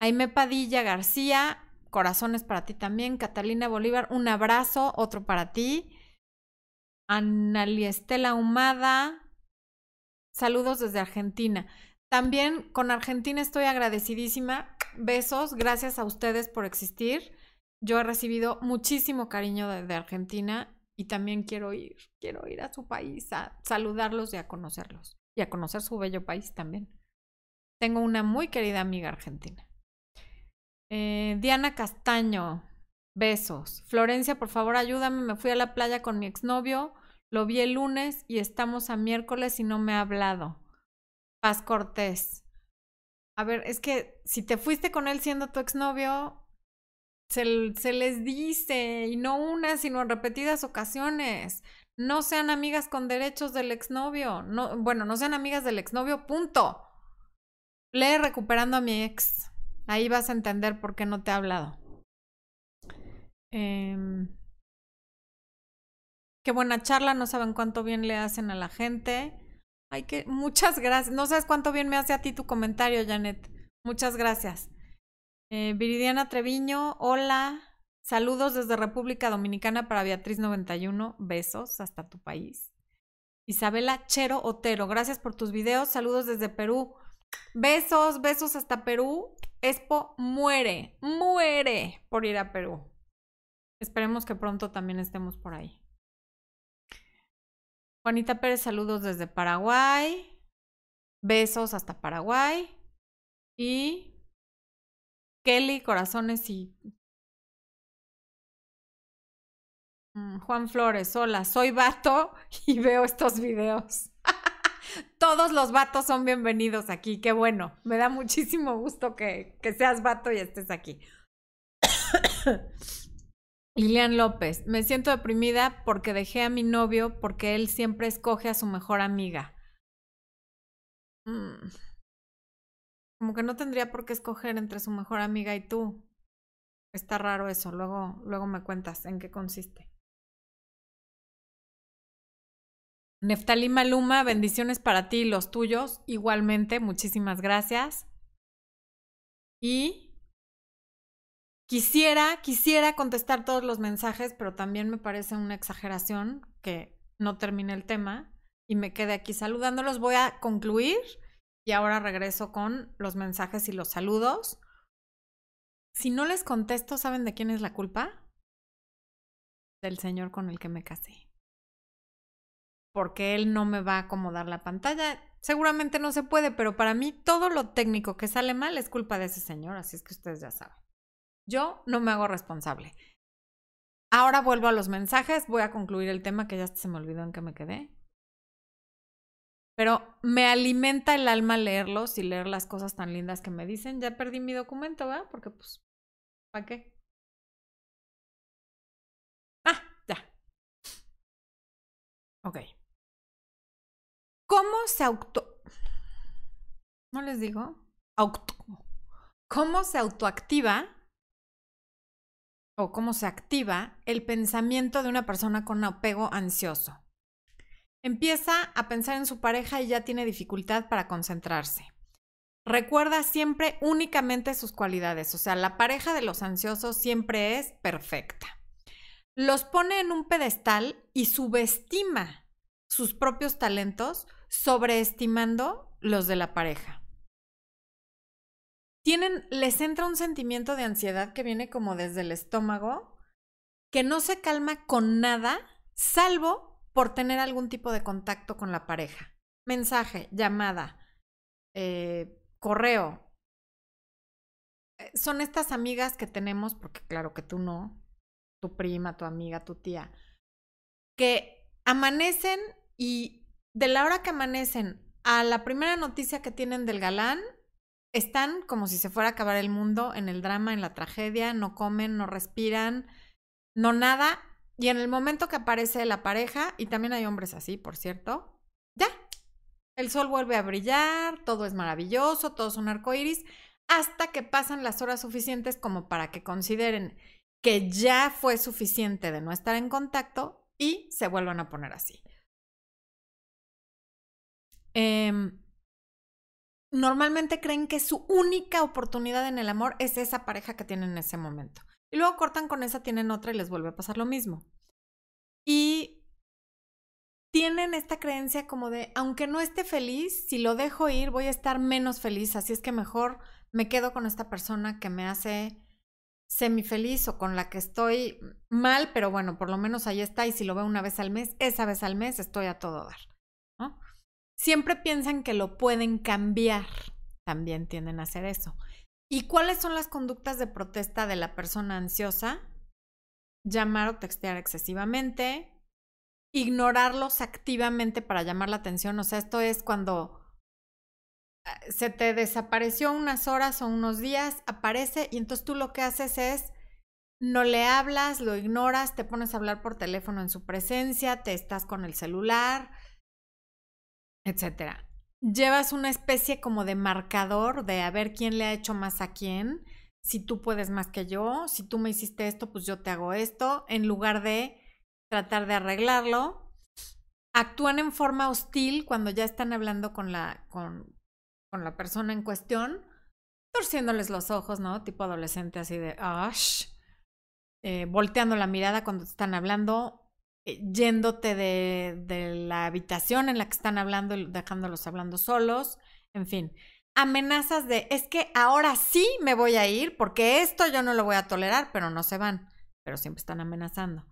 Aime Padilla García, corazones para ti también. Catalina Bolívar, un abrazo, otro para ti. Estela Humada. Saludos desde Argentina. También con Argentina estoy agradecidísima. Besos, gracias a ustedes por existir. Yo he recibido muchísimo cariño de, Argentina y también quiero ir, quiero ir a su país a saludarlos y a conocerlos y a conocer su bello país también. Tengo una muy querida amiga argentina. Eh, Diana Castaño, Besos. Florencia, por favor, ayúdame. Me fui a la playa con mi exnovio. Lo vi el lunes y estamos a miércoles y no me ha hablado. Paz Cortés. A ver, es que si te fuiste con él siendo tu exnovio, se, les dice, y no una, sino en repetidas ocasiones. No sean amigas con derechos del exnovio. No, bueno, no sean amigas del exnovio, punto. Lee recuperando a mi ex. Ahí vas a entender por qué no te ha hablado. Eh, qué buena charla, no saben cuánto bien le hacen a la gente. Ay, que muchas gracias. No sabes cuánto bien me hace a ti tu comentario, Janet. Muchas gracias. Eh, Viridiana Treviño, hola. Saludos desde República Dominicana para Beatriz 91. Besos hasta tu país. Isabela Chero Otero, gracias por tus videos. Saludos desde Perú. Besos, besos hasta Perú. Expo muere, muere por ir a Perú. Esperemos que pronto también estemos por ahí. Juanita Pérez, saludos desde Paraguay. Besos hasta Paraguay. Y Kelly, corazones y... Mm, Juan Flores, hola, soy vato y veo estos videos. Todos los vatos son bienvenidos aquí, qué bueno. Me da muchísimo gusto que, que seas vato y estés aquí. Lilian López, me siento deprimida porque dejé a mi novio porque él siempre escoge a su mejor amiga. Mm. Como que no tendría por qué escoger entre su mejor amiga y tú. Está raro eso, luego, luego me cuentas en qué consiste. Neftalí Maluma, bendiciones para ti y los tuyos. Igualmente, muchísimas gracias. Y Quisiera, quisiera contestar todos los mensajes, pero también me parece una exageración que no termine el tema y me quede aquí saludándolos. Voy a concluir y ahora regreso con los mensajes y los saludos. Si no les contesto, ¿saben de quién es la culpa? Del señor con el que me casé. Porque él no me va a acomodar la pantalla. Seguramente no se puede, pero para mí todo lo técnico que sale mal es culpa de ese señor, así es que ustedes ya saben. Yo no me hago responsable. Ahora vuelvo a los mensajes, voy a concluir el tema que ya se me olvidó en que me quedé. Pero me alimenta el alma leerlos y leer las cosas tan lindas que me dicen. Ya perdí mi documento, ¿verdad? Porque pues, ¿para qué? Ah, ya. Ok. ¿Cómo se auto... ¿No les digo? Auto... ¿Cómo se autoactiva o cómo se activa el pensamiento de una persona con apego ansioso. Empieza a pensar en su pareja y ya tiene dificultad para concentrarse. Recuerda siempre únicamente sus cualidades, o sea, la pareja de los ansiosos siempre es perfecta. Los pone en un pedestal y subestima sus propios talentos, sobreestimando los de la pareja tienen, les entra un sentimiento de ansiedad que viene como desde el estómago, que no se calma con nada, salvo por tener algún tipo de contacto con la pareja. Mensaje, llamada, eh, correo. Eh, son estas amigas que tenemos, porque claro que tú no, tu prima, tu amiga, tu tía, que amanecen y de la hora que amanecen a la primera noticia que tienen del galán, están como si se fuera a acabar el mundo en el drama, en la tragedia, no comen, no respiran, no nada. Y en el momento que aparece la pareja, y también hay hombres así, por cierto, ya, el sol vuelve a brillar, todo es maravilloso, todo es un arco iris, hasta que pasan las horas suficientes como para que consideren que ya fue suficiente de no estar en contacto y se vuelvan a poner así. Eh, normalmente creen que su única oportunidad en el amor es esa pareja que tienen en ese momento. Y luego cortan con esa, tienen otra y les vuelve a pasar lo mismo. Y tienen esta creencia como de, aunque no esté feliz, si lo dejo ir voy a estar menos feliz, así es que mejor me quedo con esta persona que me hace semi feliz o con la que estoy mal, pero bueno, por lo menos ahí está y si lo veo una vez al mes, esa vez al mes estoy a todo dar. Siempre piensan que lo pueden cambiar. También tienden a hacer eso. ¿Y cuáles son las conductas de protesta de la persona ansiosa? Llamar o textear excesivamente, ignorarlos activamente para llamar la atención. O sea, esto es cuando eh, se te desapareció unas horas o unos días, aparece y entonces tú lo que haces es no le hablas, lo ignoras, te pones a hablar por teléfono en su presencia, te estás con el celular, etcétera. Llevas una especie como de marcador de a ver quién le ha hecho más a quién, si tú puedes más que yo, si tú me hiciste esto, pues yo te hago esto, en lugar de tratar de arreglarlo. Actúan en forma hostil cuando ya están hablando con la, con, con la persona en cuestión, torciéndoles los ojos, ¿no? Tipo adolescente así de, ¡ash! Eh, volteando la mirada cuando están hablando, yéndote de, de, la habitación en la que están hablando dejándolos hablando solos, en fin. Amenazas de, es que ahora sí me voy a ir porque esto yo no lo voy a tolerar, pero no se van, pero siempre están amenazando.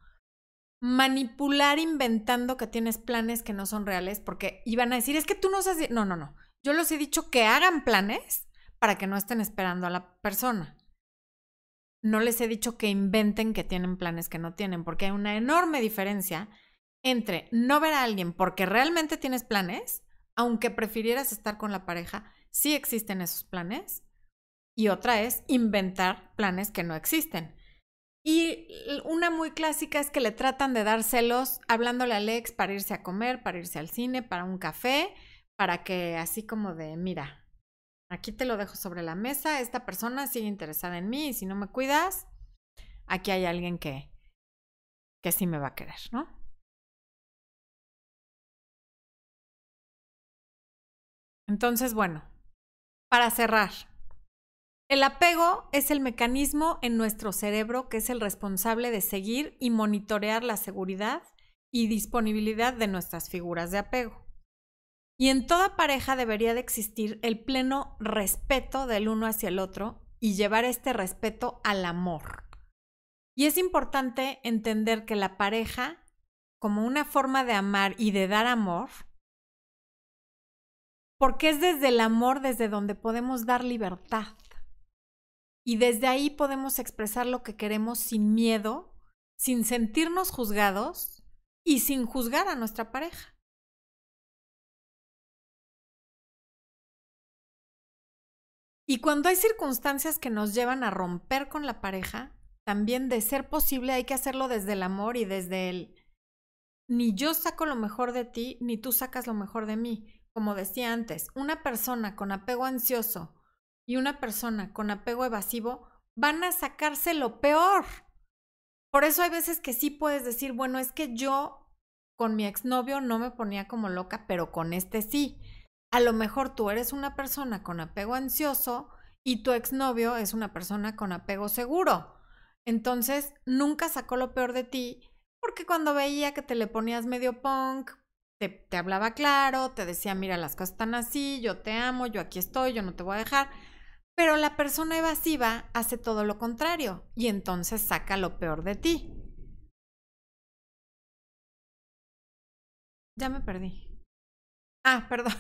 Manipular inventando que tienes planes que no son reales porque iban a decir, es que tú no sabes, no, no, no. Yo les he dicho que hagan planes para que no estén esperando a la persona. No les he dicho que inventen que tienen planes que no tienen, porque hay una enorme diferencia entre no ver a alguien porque realmente tienes planes, aunque prefirieras estar con la pareja, sí existen esos planes, y otra es inventar planes que no existen. Y una muy clásica es que le tratan de dar celos hablándole al ex para irse a comer, para irse al cine, para un café, para que así como de, mira, aquí te lo dejo sobre la mesa, esta persona sigue interesada en mí y si no me cuidas, aquí hay alguien que, que sí me va a querer, ¿no? Entonces, bueno, para cerrar, el apego es el mecanismo en nuestro cerebro que es el responsable de seguir y monitorear la seguridad y disponibilidad de nuestras figuras de apego. Y en toda pareja debería de existir el pleno respeto del uno hacia el otro y llevar este respeto al amor. Y es importante entender que la pareja, como una forma de amar y de dar amor, porque es desde el amor desde donde podemos dar libertad. Y desde ahí podemos expresar lo que queremos sin miedo, sin sentirnos juzgados y sin juzgar a nuestra pareja. Y cuando hay circunstancias que nos llevan a romper con la pareja, también de ser posible hay que hacerlo desde el amor y desde el ni yo saco lo mejor de ti, ni tú sacas lo mejor de mí. Como decía antes, una persona con apego ansioso y una persona con apego evasivo van a sacarse lo peor. Por eso hay veces que sí puedes decir, bueno, es que yo con mi exnovio no me ponía como loca, pero con este sí. A lo mejor tú eres una persona con apego ansioso y tu exnovio es una persona con apego seguro. Entonces, nunca sacó lo peor de ti porque cuando veía que te le ponías medio punk, te, hablaba claro, te decía, mira, las cosas están así, yo te amo, yo aquí estoy, yo no te voy a dejar. Pero la persona evasiva hace todo lo contrario y entonces saca lo peor de ti. Ya me perdí. Ah, perdón.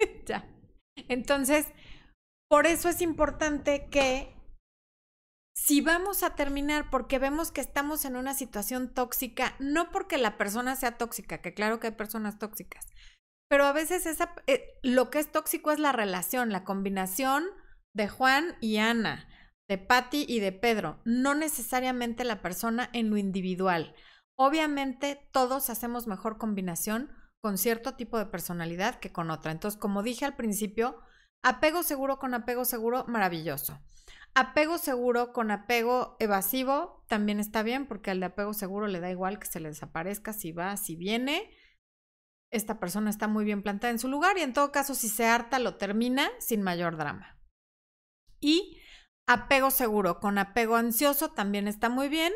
ya. Entonces, por eso es importante que si vamos a terminar porque vemos que estamos en una situación tóxica, no porque la persona sea tóxica, que claro que hay personas tóxicas, pero a veces esa, eh, lo que es tóxico es la relación, la combinación de Juan y Ana, de Patty y de Pedro, no necesariamente la persona en lo individual. Obviamente todos hacemos mejor combinación con cierto tipo de personalidad que con otra. Entonces, como dije al principio, apego seguro con apego seguro, maravilloso. Apego seguro con apego evasivo también está bien porque al de apego seguro le da igual que se le desaparezca si va, si viene. Esta persona está muy bien plantada en su lugar y en todo caso si se harta lo termina sin mayor drama. Y apego seguro con apego ansioso también está muy bien,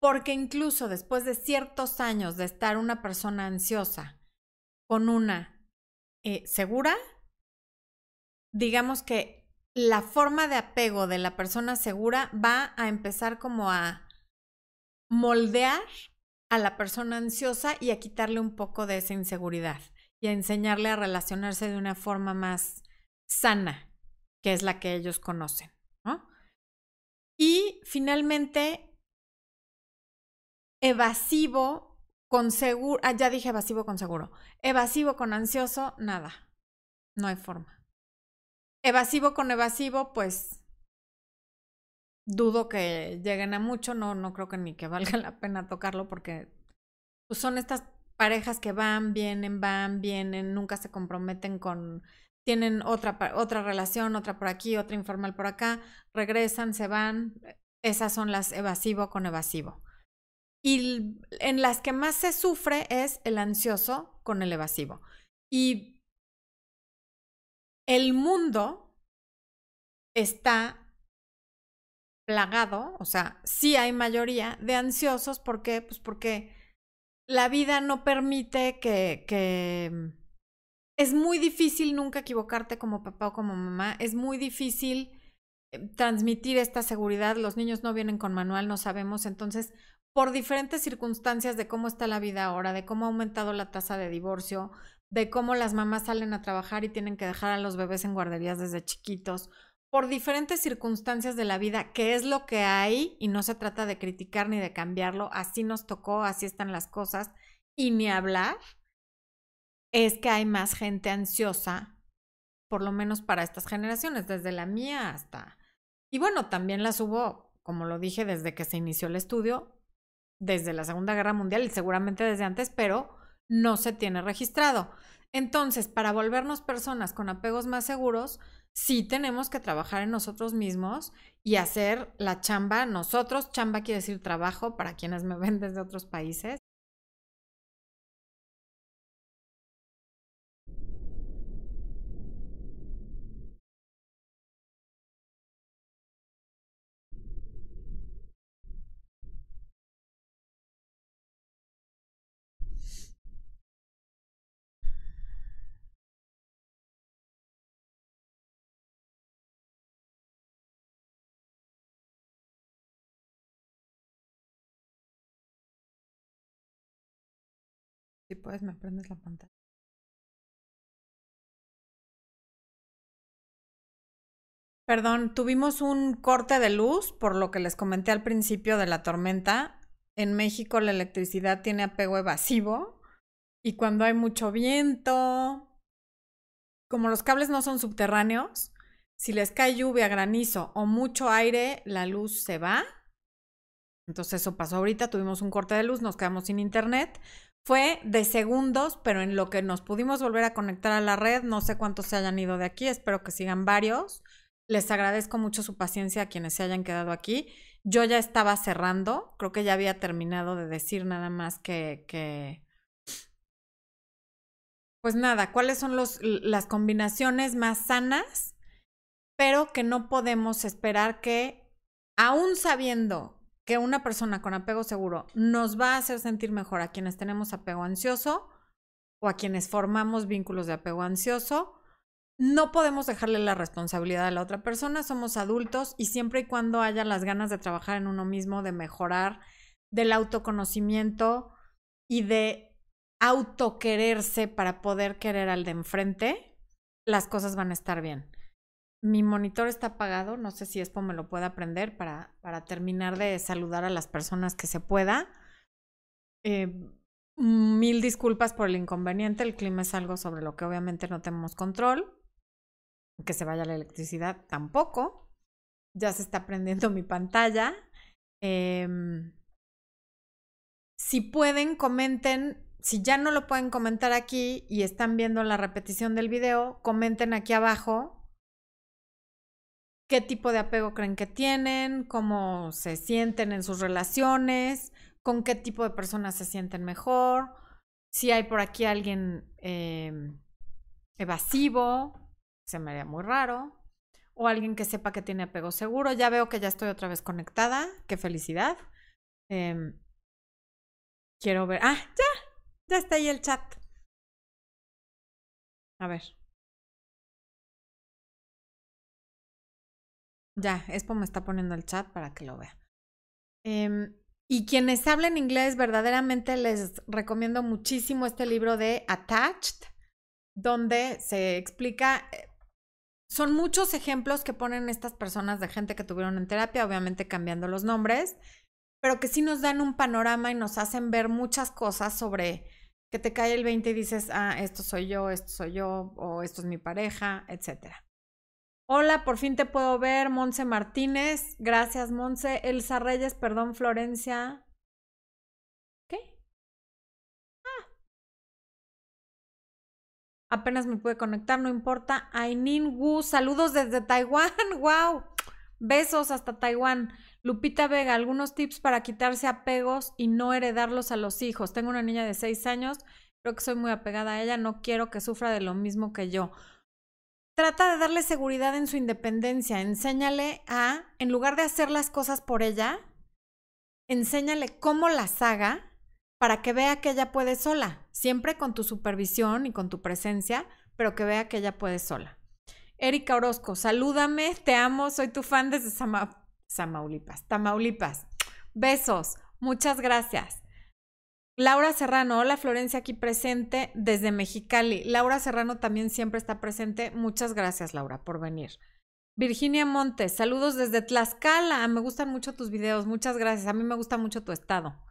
porque incluso después de ciertos años de estar una persona ansiosa con una eh, segura, digamos que la forma de apego de la persona segura va a empezar como a moldear a la persona ansiosa y a quitarle un poco de esa inseguridad y a enseñarle a relacionarse de una forma más sana que es la que ellos conocen. ¿no? Y finalmente, evasivo con seguro, ah, ya dije evasivo con seguro, evasivo con ansioso, nada, no hay forma. Evasivo con evasivo, pues dudo que lleguen a mucho, no, no creo que ni que valga la pena tocarlo porque pues, son estas parejas que van, vienen, van, vienen, nunca se comprometen con tienen otra, otra relación, otra por aquí, otra informal por acá, regresan, se van. Esas son las evasivo con evasivo. Y en las que más se sufre es el ansioso con el evasivo. Y el mundo está plagado, o sea, sí hay mayoría de ansiosos. ¿Por qué? Pues porque la vida no permite que, que es muy difícil nunca equivocarte como papá o como mamá, es muy difícil eh, transmitir esta seguridad, los niños no vienen con manual, no sabemos, entonces, por diferentes circunstancias de cómo está la vida ahora, de cómo ha aumentado la tasa de divorcio, de cómo las mamás salen a trabajar y tienen que dejar a los bebés en guarderías desde chiquitos, por diferentes circunstancias de la vida, que es lo que hay y no se trata de criticar ni de cambiarlo, así nos tocó, así están las cosas y ni hablar, es que hay más gente ansiosa, por lo menos para estas generaciones, desde la mía hasta... Y bueno, también las hubo, como lo dije, desde que se inició el estudio, desde la Segunda Guerra Mundial y seguramente desde antes, pero no se tiene registrado. Entonces, para volvernos personas con apegos más seguros, sí tenemos que trabajar en nosotros mismos y hacer la chamba nosotros. Chamba quiere decir trabajo para quienes me ven desde otros países. Si puedes, me prendes la pantalla. Perdón, tuvimos un corte de luz, por lo que les comenté al principio de la tormenta. En México la electricidad tiene apego evasivo y cuando hay mucho viento, como los cables no son subterráneos, si les cae lluvia, granizo o mucho aire, la luz se va. Entonces eso pasó ahorita, tuvimos un corte de luz, nos quedamos sin internet. Fue de segundos, pero en lo que nos pudimos volver a conectar a la red, no sé cuántos se hayan ido de aquí, espero que sigan varios. Les agradezco mucho su paciencia a quienes se hayan quedado aquí. Yo ya estaba cerrando, creo que ya había terminado de decir nada más que, que pues nada, cuáles son las combinaciones más sanas, pero que no podemos esperar que, aún sabiendo que una persona con apego seguro nos va a hacer sentir mejor a quienes tenemos apego ansioso o a quienes formamos vínculos de apego ansioso, no podemos dejarle la responsabilidad a la otra persona, somos adultos y siempre y cuando haya las ganas de trabajar en uno mismo, de mejorar, del autoconocimiento y de autoquererse para poder querer al de enfrente, las cosas van a estar bien. Mi monitor está apagado, no sé si Expo me lo puede aprender para, para terminar de saludar a las personas que se pueda. Eh, mil disculpas por el inconveniente, el clima es algo sobre lo que obviamente no tenemos control. Que se vaya la electricidad tampoco. Ya se está prendiendo mi pantalla. Eh, si pueden, comenten. Si ya no lo pueden comentar aquí y están viendo la repetición del video, comenten aquí abajo qué tipo de apego creen que tienen, cómo se sienten en sus relaciones, con qué tipo de personas se sienten mejor, si hay por aquí alguien eh, evasivo, se me haría muy raro, o alguien que sepa que tiene apego seguro. Ya veo que ya estoy otra vez conectada, qué felicidad. Eh, quiero ver, ah, ya, ya está ahí el chat. A ver. Ya, Expo me está poniendo el chat para que lo vea. Em, y quienes hablen inglés, verdaderamente les recomiendo muchísimo este libro de Attached, donde se explica, eh, son muchos ejemplos que ponen estas personas de gente que tuvieron en terapia, obviamente cambiando los nombres, pero que sí nos dan un panorama y nos hacen ver muchas cosas sobre que te cae el 20 y dices, ah, esto soy yo, esto soy yo, o esto es mi pareja, etcétera. Hola, por fin te puedo ver, Monse Martínez. Gracias, Monse. Elsa Reyes, perdón, Florencia. ¿Qué? Ah. Apenas me pude conectar, no importa. Ainin Wu, saludos desde Taiwán. ¡Wow! Besos hasta Taiwán. Lupita Vega, algunos tips para quitarse apegos y no heredarlos a los hijos. Tengo una niña de seis años, creo que soy muy apegada a ella, no quiero que sufra de lo mismo que yo trata de darle seguridad en su independencia, enséñale a, en lugar de hacer las cosas por ella, enséñale cómo las haga para que vea que ella puede sola, siempre con tu supervisión y con tu presencia, pero que vea que ella puede sola. Erika Orozco, salúdame, te amo, soy tu fan desde Samaulipas, Tamaulipas. Besos, muchas gracias. Laura Serrano, hola Florencia, aquí presente desde Mexicali. Laura Serrano también siempre está presente. Muchas gracias, Laura, por venir. Virginia Montes, saludos desde Tlaxcala. Me gustan mucho tus videos. Muchas gracias. A mí me gusta mucho tu estado.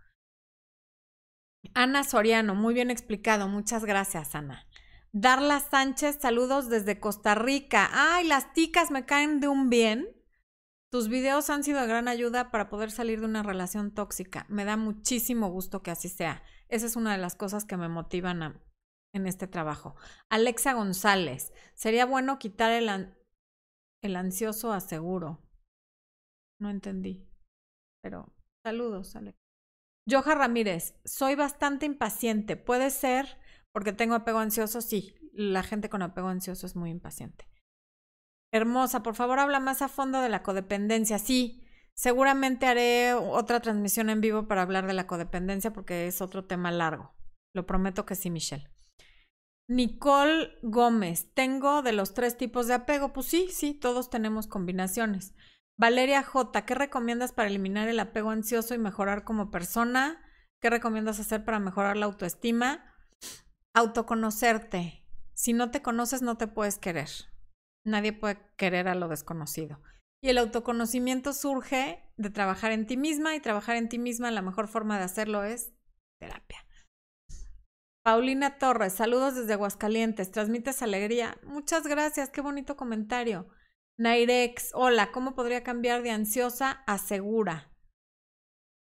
Ana Soriano, muy bien explicado. Muchas gracias, Ana. Darla Sánchez, saludos desde Costa Rica. Ay, las ticas me caen de un bien. Tus videos han sido de gran ayuda para poder salir de una relación tóxica. Me da muchísimo gusto que así sea. Esa es una de las cosas que me motivan en este trabajo. Alexa González, sería bueno quitar el, el ansioso a seguro. No entendí. Pero saludos, Alexa. Joja Ramírez, soy bastante impaciente. ¿Puede ser porque tengo apego ansioso? Sí, la gente con apego ansioso es muy impaciente. Hermosa, por favor habla más a fondo de la codependencia. Sí, seguramente haré otra transmisión en vivo para hablar de la codependencia porque es otro tema largo. Lo prometo que sí, Michelle. Nicole Gómez, tengo de los tres tipos de apego. Pues sí, sí, todos tenemos combinaciones. Valeria J, ¿qué recomiendas para eliminar el apego ansioso y mejorar como persona? ¿Qué recomiendas hacer para mejorar la autoestima? Autoconocerte. Si no te conoces, no te puedes querer. Nadie puede querer a lo desconocido. Y el autoconocimiento surge de trabajar en ti misma y trabajar en ti misma, la mejor forma de hacerlo es terapia. Paulina Torres, saludos desde Aguascalientes, transmites alegría. Muchas gracias, qué bonito comentario. Nairex, hola, ¿cómo podría cambiar de ansiosa a segura?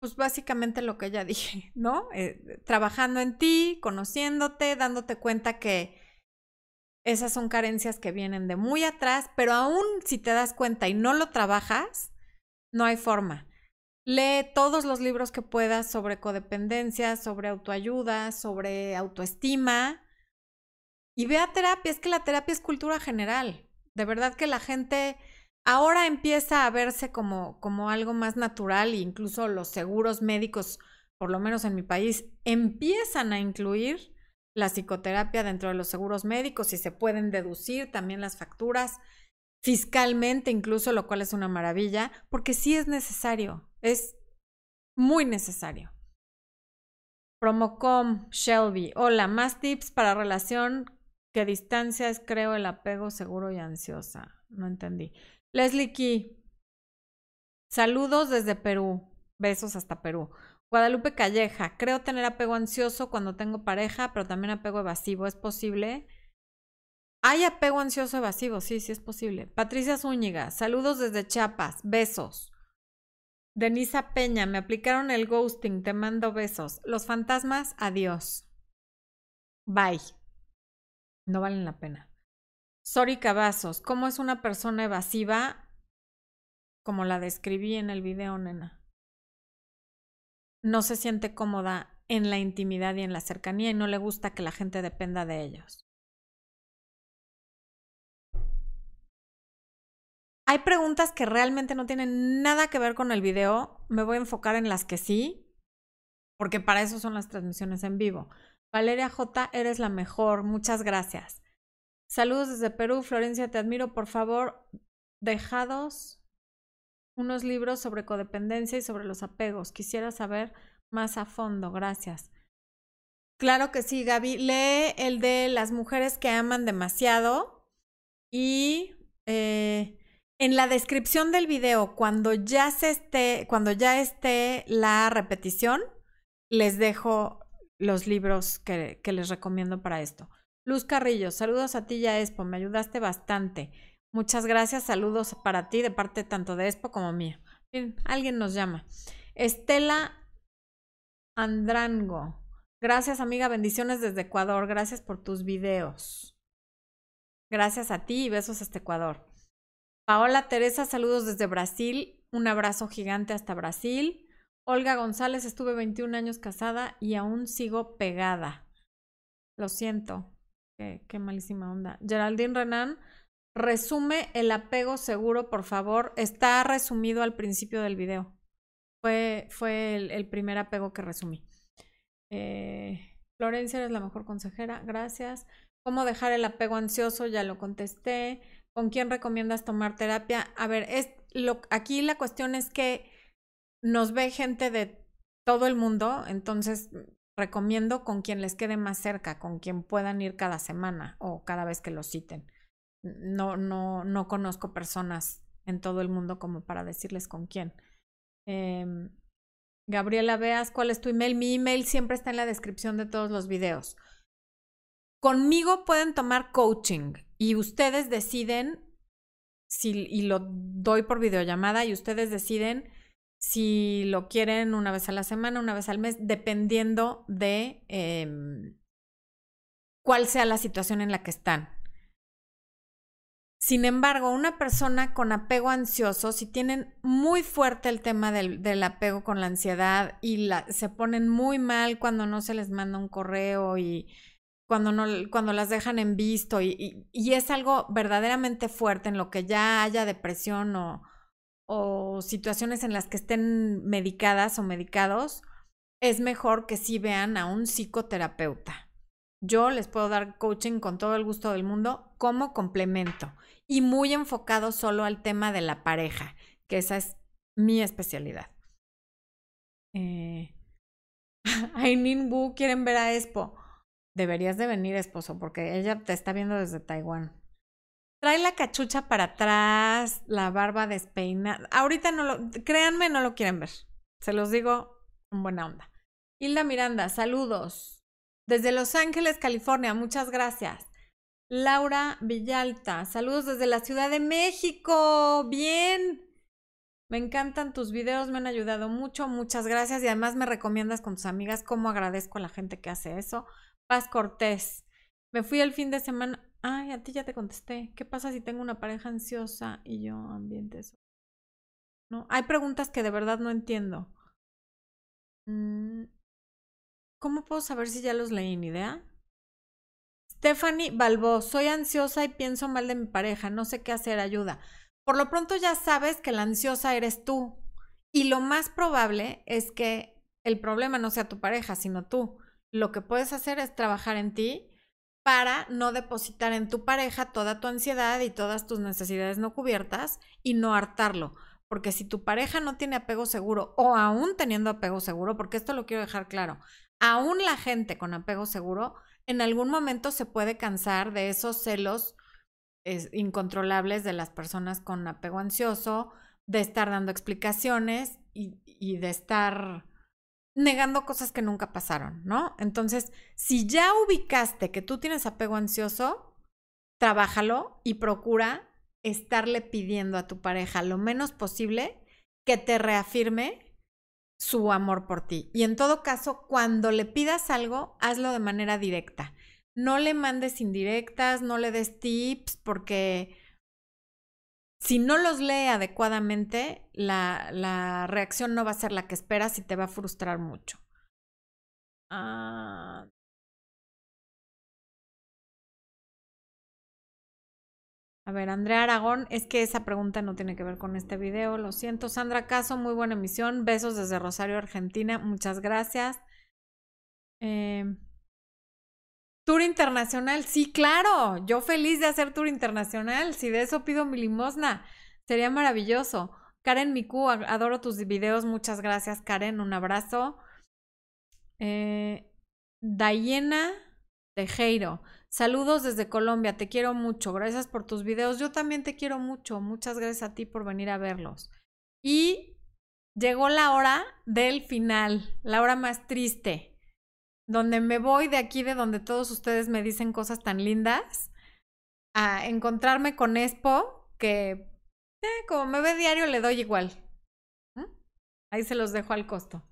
Pues básicamente lo que ya dije, ¿no? Eh, trabajando en ti, conociéndote, dándote cuenta que esas son carencias que vienen de muy atrás, pero aún si te das cuenta y no lo trabajas, no hay forma. Lee todos los libros que puedas sobre codependencia, sobre autoayuda, sobre autoestima y ve a terapia. Es que la terapia es cultura general. De verdad que la gente ahora empieza a verse como, como algo más natural e incluso los seguros médicos, por lo menos en mi país, empiezan a incluir la psicoterapia dentro de los seguros médicos y se pueden deducir también las facturas fiscalmente incluso, lo cual es una maravilla, porque sí es necesario, es muy necesario. Promocom Shelby, hola, más tips para relación que distancia es creo el apego seguro y ansiosa. No entendí. Leslie Key, saludos desde Perú, besos hasta Perú. Guadalupe Calleja, creo tener apego ansioso cuando tengo pareja, pero también apego evasivo. ¿Es posible? Hay apego ansioso evasivo, sí, sí es posible. Patricia Zúñiga, saludos desde Chiapas, besos. Denisa Peña, me aplicaron el ghosting, te mando besos. Los fantasmas, adiós. Bye. No valen la pena. Sori Cavazos, ¿cómo es una persona evasiva? Como la describí en el video, nena no se siente cómoda en la intimidad y en la cercanía y no le gusta que la gente dependa de ellos. Hay preguntas que realmente no tienen nada que ver con el video. Me voy a enfocar en las que sí, porque para eso son las transmisiones en vivo. Valeria J, eres la mejor. Muchas gracias. Saludos desde Perú. Florencia, te admiro. Por favor, dejados unos libros sobre codependencia y sobre los apegos. Quisiera saber más a fondo. Gracias. Claro que sí, Gaby. Lee el de las mujeres que aman demasiado y eh, en la descripción del video, cuando ya se esté, cuando ya esté la repetición, les dejo los libros que, les recomiendo para esto. Luz Carrillo, saludos a ti y a Expo, me ayudaste bastante. Muchas gracias, saludos para ti de parte tanto de Expo como mía. Alguien nos llama. Estela Andrango. Gracias, amiga. Bendiciones desde Ecuador. Gracias por tus videos. Gracias a ti y besos hasta Ecuador. Paola Teresa, saludos desde Brasil. Un abrazo gigante hasta Brasil. Olga González, estuve 21 años casada y aún sigo pegada. Lo siento. Qué, qué malísima onda. Geraldine Renan, Resume el apego seguro, por favor. Está resumido al principio del video. Fue, fue el, primer apego que resumí. Eh, Florencia, eres la mejor consejera. Gracias. ¿Cómo dejar el apego ansioso? Ya lo contesté. ¿Con quién recomiendas tomar terapia? A ver, es lo, aquí la cuestión es que nos ve gente de todo el mundo, entonces recomiendo con quien les quede más cerca, con quien puedan ir cada semana o cada vez que lo citen no, no, no conozco personas en todo el mundo como para decirles con quién. Em, Gabriela Veas, ¿cuál es tu email? Mi email siempre está en la descripción de todos los videos. Conmigo pueden tomar coaching y ustedes deciden si, y lo doy por videollamada y ustedes deciden si lo quieren una vez a la semana, una vez al mes, dependiendo de em, cuál sea la situación en la que están. Sin embargo, una persona con apego ansioso, si tienen muy fuerte el tema del, apego con la ansiedad y la, se ponen muy mal cuando no se les manda un correo y cuando, no, cuando las dejan en visto y, es algo verdaderamente fuerte en lo que ya haya depresión o, o situaciones en las que estén medicadas o medicados, es mejor que sí vean a un psicoterapeuta. Yo les puedo dar coaching con todo el gusto del mundo como complemento y muy enfocado solo al tema de la pareja, que esa es mi especialidad. Eh... Ainin Wu quieren ver a Expo. Deberías de venir, esposo, porque ella te está viendo desde Taiwán. Trae la cachucha para atrás, la barba despeinada. Ahorita no lo, créanme, no lo quieren ver. Se los digo con buena onda. Hilda Miranda, saludos. Desde Los Ángeles, California, muchas gracias. Laura Villalta, saludos desde la Ciudad de México. Bien. Me encantan tus videos, me han ayudado mucho, muchas gracias y además me recomiendas con tus amigas cómo agradezco a la gente que hace eso. Paz Cortés. Me fui el fin de semana. Ay, a ti ya te contesté. ¿Qué pasa si tengo una pareja ansiosa y yo ambiente eso? No, hay preguntas que de verdad no entiendo. Mm, ¿Cómo puedo saber si ya los leí? ¿Ni idea? Stephanie Balbo, soy ansiosa y pienso mal de mi pareja, no sé qué hacer, ayuda. Por lo pronto ya sabes que la ansiosa eres tú. Y lo más probable es que el problema no sea tu pareja, sino tú lo que puedes hacer es trabajar en ti para no depositar en tu pareja toda tu ansiedad y todas tus necesidades no cubiertas y no hartarlo. Porque si tu pareja no tiene apego seguro o aún teniendo apego seguro, porque esto lo quiero dejar claro, aún la gente con apego seguro en algún momento se puede cansar de esos celos incontrolables de las personas con apego ansioso, de estar dando explicaciones y, y de estar negando cosas que nunca pasaron, ¿no? Entonces, si ya ubicaste que tú tienes apego ansioso, trabájalo y procura estarle pidiendo a tu pareja lo menos posible que te reafirme su amor por ti. Y en todo caso, cuando le pidas algo, hazlo de manera directa. No le mandes indirectas, no le des tips, porque si no los lee adecuadamente, la, la, reacción no va a ser la que esperas y te va a frustrar mucho. Ah. A ver, Andrea Aragón, es que esa pregunta no tiene que ver con este video, lo siento. Sandra Caso, muy buena emisión. Besos desde Rosario, Argentina. Muchas gracias. Eh, Tour internacional, sí, claro. Yo feliz de hacer tour internacional. Si de eso pido mi limosna, sería maravilloso. Karen Miku, adoro tus videos. Muchas gracias, Karen. Un abrazo. Eh, Dayena Tejero. Saludos desde Colombia. Te quiero mucho. Gracias por tus videos. Yo también te quiero mucho. Muchas gracias a ti por venir a verlos. Y llegó la hora del final, la hora más triste donde me voy de aquí, de donde todos ustedes me dicen cosas tan lindas, a encontrarme con Expo, que eh, como me ve diario le doy igual. Ahí se los dejo al costo.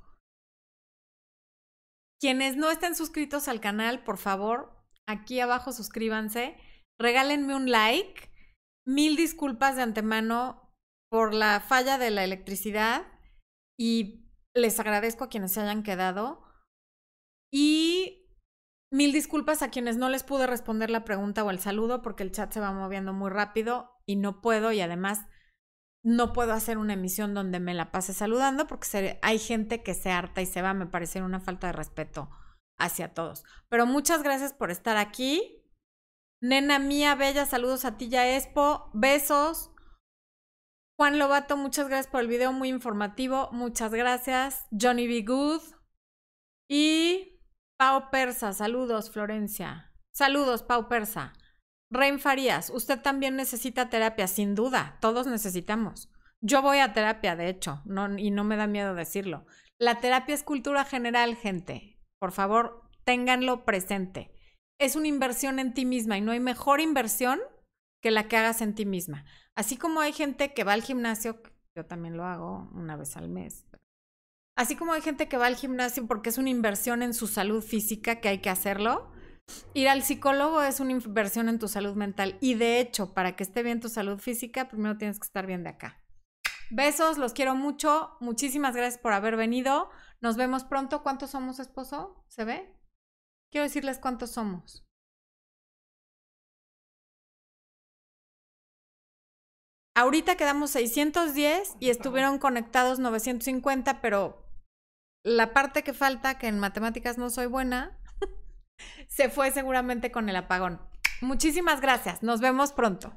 Quienes no estén suscritos al canal, por favor, aquí abajo suscríbanse, regálenme un like. Mil disculpas de antemano por la falla de la electricidad y les agradezco a quienes se hayan quedado. Y mil disculpas a quienes no les pude responder la pregunta o el saludo porque el chat se va moviendo muy rápido y no puedo y además no puedo hacer una emisión donde me la pase saludando porque hay gente que se harta y se va, me parece una falta de respeto hacia todos. Pero muchas gracias por estar aquí. Nena mía, bella, saludos a ti ya Expo, besos. Juan Lobato, muchas gracias por el video, muy informativo, muchas gracias. Johnny B. Good. Y Pau Persa, saludos Florencia. Saludos Pau Persa. Rein Farías, usted también necesita terapia, sin duda, todos necesitamos. Yo voy a terapia, de hecho, y no me da miedo decirlo. La terapia es cultura general, gente. Por favor, ténganlo presente. Es una inversión en ti misma y no hay mejor inversión que la que hagas en ti misma. Así como hay gente que va al gimnasio, yo también lo hago una vez al mes. Así como hay gente que va al gimnasio porque es una inversión en su salud física que hay que hacerlo, ir al psicólogo es una inversión en tu salud mental. Y de hecho, para que esté bien tu salud física, primero tienes que estar bien de acá. Besos, los quiero mucho. Muchísimas gracias por haber venido. Nos vemos pronto. ¿Cuántos somos, esposo? ¿Se ve? Quiero decirles cuántos somos. Ahorita quedamos 610 y estuvieron conectados 950, pero la parte que falta, que en matemáticas no soy buena, se fue seguramente con el apagón. Muchísimas gracias. Nos vemos pronto.